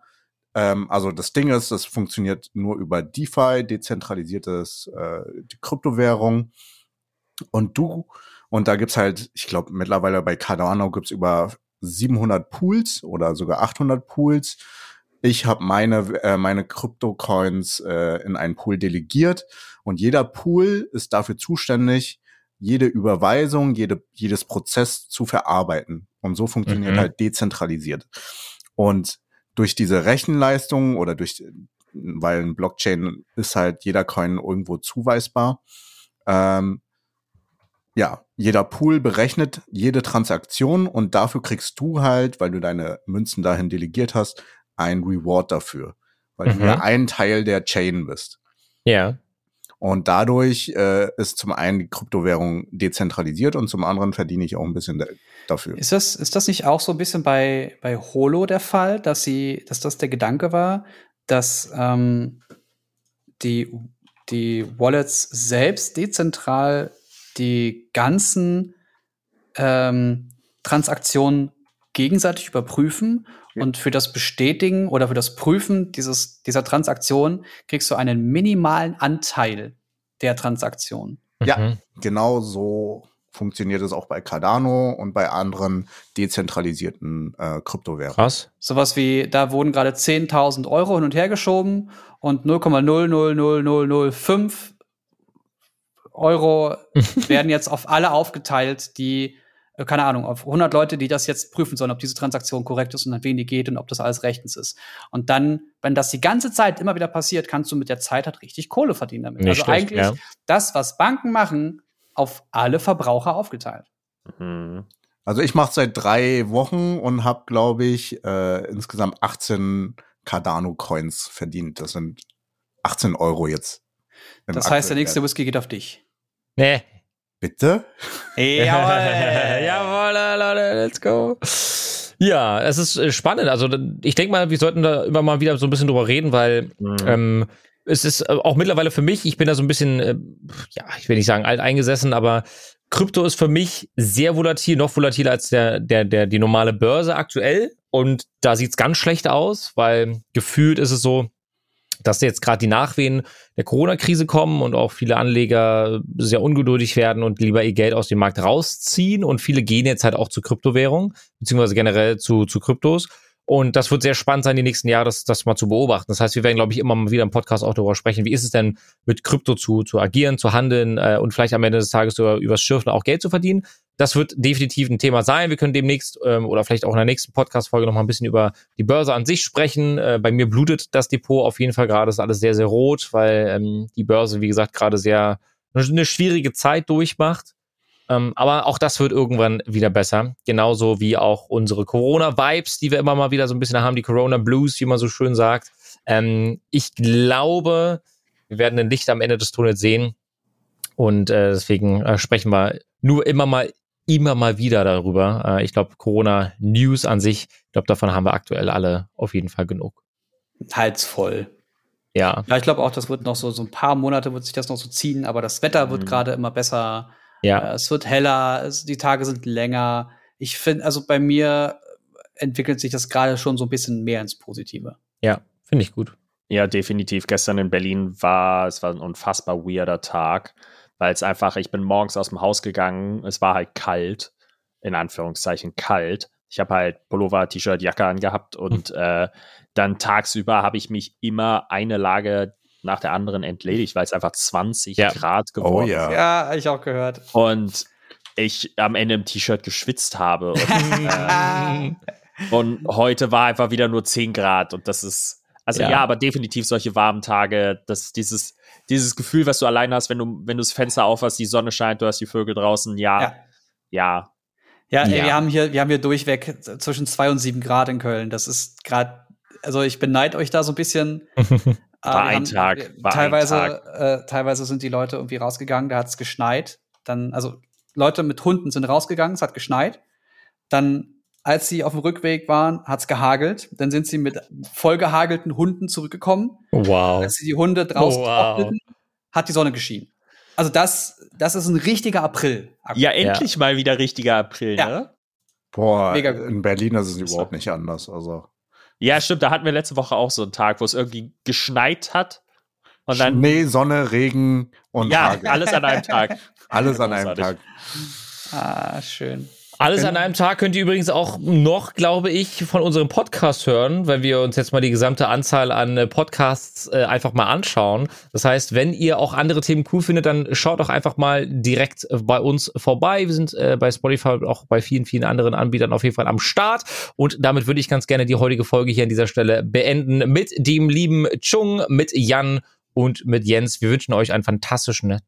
ähm, also das Ding ist, das funktioniert nur über DeFi, dezentralisiertes äh, die Kryptowährung. Und du, und da gibt's halt, ich glaube mittlerweile bei Cardano gibt's über 700 Pools oder sogar 800 Pools. Ich habe meine äh, meine Krypto-Coins äh, in einen Pool delegiert und jeder Pool ist dafür zuständig, jede Überweisung, jede, jedes Prozess zu verarbeiten. Und so funktioniert Mhm. halt dezentralisiert. Und durch diese Rechenleistung oder durch, weil ein Blockchain ist halt jeder Coin irgendwo zuweisbar, ähm, ja, jeder Pool berechnet jede Transaktion und dafür kriegst du halt, weil du deine Münzen dahin delegiert hast, ein Reward dafür. Weil Mhm. du ja ein Teil der Chain bist. Ja. Und dadurch äh, ist zum einen die Kryptowährung dezentralisiert und zum anderen verdiene ich auch ein bisschen da dafür. Ist das, ist das nicht auch so ein bisschen bei, bei Holo der Fall, dass sie, dass das der Gedanke war, dass ähm, die, die Wallets selbst dezentral die ganzen ähm, Transaktionen gegenseitig überprüfen und für das Bestätigen oder für das Prüfen dieses, dieser Transaktion kriegst du einen minimalen Anteil der Transaktion. Ja. Mhm. Genau so funktioniert es auch bei Cardano und bei anderen dezentralisierten äh, Kryptowährungen. Krass. Sowas wie, da wurden gerade 10.000 Euro hin und her geschoben und 0,00005 Euro werden jetzt auf alle aufgeteilt, die, keine Ahnung, auf 100 Leute, die das jetzt prüfen sollen, ob diese Transaktion korrekt ist und an wen die geht und ob das alles rechtens ist. Und dann, wenn das die ganze Zeit immer wieder passiert, kannst du mit der Zeit halt richtig Kohle verdienen damit. Nicht also schlecht, eigentlich ja. das, was Banken machen, auf alle Verbraucher aufgeteilt. Mhm. Also ich mache seit drei Wochen und habe, glaube ich, äh, insgesamt 18 Cardano-Coins verdient. Das sind 18 Euro jetzt. Das heißt, der nächste. Whisky geht auf dich. Nee. Bitte? Jawohl, Leute, let's go. Ja, es ist äh, spannend. Also ich denke mal, wir sollten da immer mal wieder so ein bisschen drüber reden, weil Mhm. ähm, es ist äh, auch mittlerweile für mich, ich bin da so ein bisschen, äh, ja, ich will nicht sagen alt eingesessen, aber Krypto ist für mich sehr volatil, noch volatiler als der, der, der, die normale Börse aktuell. Und da sieht's ganz schlecht aus, weil gefühlt ist es so, dass jetzt gerade die Nachwehen der Corona-Krise kommen und auch viele Anleger sehr ungeduldig werden und lieber ihr Geld aus dem Markt rausziehen und viele gehen jetzt halt auch zu Kryptowährungen, beziehungsweise generell zu, zu Kryptos. Und das wird sehr spannend sein, die nächsten Jahre das, das mal zu beobachten. Das heißt, wir werden, glaube ich, immer mal wieder im Podcast auch darüber sprechen, wie ist es denn, mit Krypto zu, zu agieren, zu handeln äh, und vielleicht am Ende des Tages sogar übers Schürfen auch Geld zu verdienen. Das wird definitiv ein Thema sein. Wir können demnächst ähm, oder vielleicht auch in der nächsten Podcast-Folge noch mal ein bisschen über die Börse an sich sprechen. Äh, bei mir blutet das Depot auf jeden Fall gerade, ist alles sehr, sehr rot, weil ähm, die Börse, wie gesagt, gerade sehr eine schwierige Zeit durchmacht. Ähm, aber auch das wird irgendwann wieder besser. Genauso wie auch unsere Corona-Vibes, die wir immer mal wieder so ein bisschen haben, die Corona-Blues, wie man so schön sagt. Ähm, ich glaube, wir werden ein Licht am Ende des Tunnels sehen. Und äh, deswegen äh, sprechen wir nur immer mal, immer mal wieder darüber. Äh, ich glaube, Corona-News an sich, ich glaube, davon haben wir aktuell alle auf jeden Fall genug. Hals voll. Ja, Ja, ich glaube auch, das wird noch so, so ein paar Monate wird sich das noch so ziehen, aber das Wetter wird Mhm. gerade immer besser. ja. Äh, Es wird heller, es, die Tage sind länger. Ich finde, also bei mir entwickelt sich das gerade schon so ein bisschen mehr ins Positive. Ja, finde ich gut. Ja, definitiv. Gestern in Berlin war, es war ein unfassbar weirder Tag, weil es einfach, ich bin morgens aus dem Haus gegangen, es war halt kalt, in Anführungszeichen kalt. Ich habe halt Pullover, T-Shirt, Jacke angehabt und äh, dann tagsüber habe ich mich immer eine Lage nach der anderen entledigt, weil es einfach 20 Ja. Grad Oh geworden ja. Ja, hab ich auch gehört. und ich am Ende im T-Shirt geschwitzt habe. Und, äh, und heute war einfach wieder nur 10 Grad und das ist, also Ja. ja, aber definitiv solche warmen Tage, das, dieses, dieses Gefühl, was du allein hast, wenn du, wenn du das Fenster aufhast, die Sonne scheint, du hast die Vögel draußen, ja, Ja. ja, Ja, Ja. wir haben hier, wir haben hier durchweg zwischen zwei und sieben Grad in Köln. Das ist gerade, also ich beneid euch da so ein bisschen. Äh, wir War ein Tag, wir- war ein teilweise, Tag. Äh, teilweise sind die Leute irgendwie rausgegangen, da hat es geschneit. Dann, also Leute mit Hunden sind rausgegangen, es hat geschneit. Dann, als sie auf dem Rückweg waren, hat es gehagelt. Dann sind sie mit vollgehagelten Hunden zurückgekommen. Wow. Als sie die Hunde draußen Oh, wow. hat die Sonne geschienen. Also das, das ist ein richtiger April. ja, endlich mal wieder richtiger April, Ja. ne? Boah, Mega in Berlin ist es überhaupt nicht anders. Also Ja, stimmt, da hatten wir letzte Woche auch so einen Tag, wo es irgendwie geschneit hat und dann, Schnee, Sonne, Regen und ja, Hagel. alles an einem Tag. Alles an einem. Tag. Ah, schön. Alles an einem Tag könnt ihr übrigens auch noch, glaube ich, von unserem Podcast hören, wenn wir uns jetzt mal die gesamte Anzahl an äh, Podcasts äh, einfach mal anschauen. Das heißt, wenn ihr auch andere Themen cool findet, dann schaut doch einfach mal direkt äh, bei uns vorbei. Wir sind äh, bei Spotify und auch bei vielen, vielen anderen Anbietern auf jeden Fall am Start. Und damit würde ich ganz gerne die heutige Folge hier an dieser Stelle beenden mit dem lieben Chung, mit Jan und mit Jens. Wir wünschen euch einen fantastischen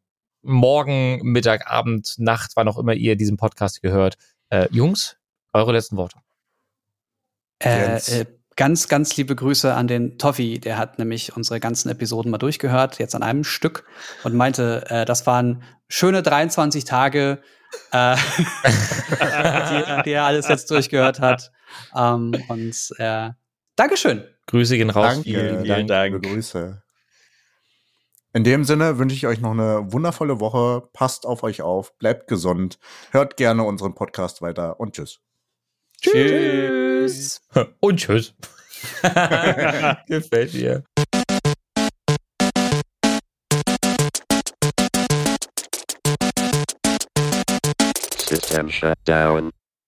Morgen, Mittag, Abend, Nacht, wann auch immer ihr diesen Podcast gehört. Äh, Jungs, eure letzten Worte. Äh, äh, ganz, ganz liebe Grüße an den Toffi. Der hat nämlich unsere ganzen Episoden mal durchgehört, jetzt an einem Stück, und meinte, äh, das waren schöne 23 Tage, äh, die, die er alles jetzt durchgehört hat. Ähm, und äh, Dankeschön. Grüße gehen raus. Danke, Vielen, vielen Dank. Grüße. In dem Sinne wünsche ich euch noch eine wundervolle Woche. Passt auf euch auf, bleibt gesund, hört gerne unseren Podcast weiter und tschüss. Tschüss. Und tschüss. Gefällt mir. System shut down.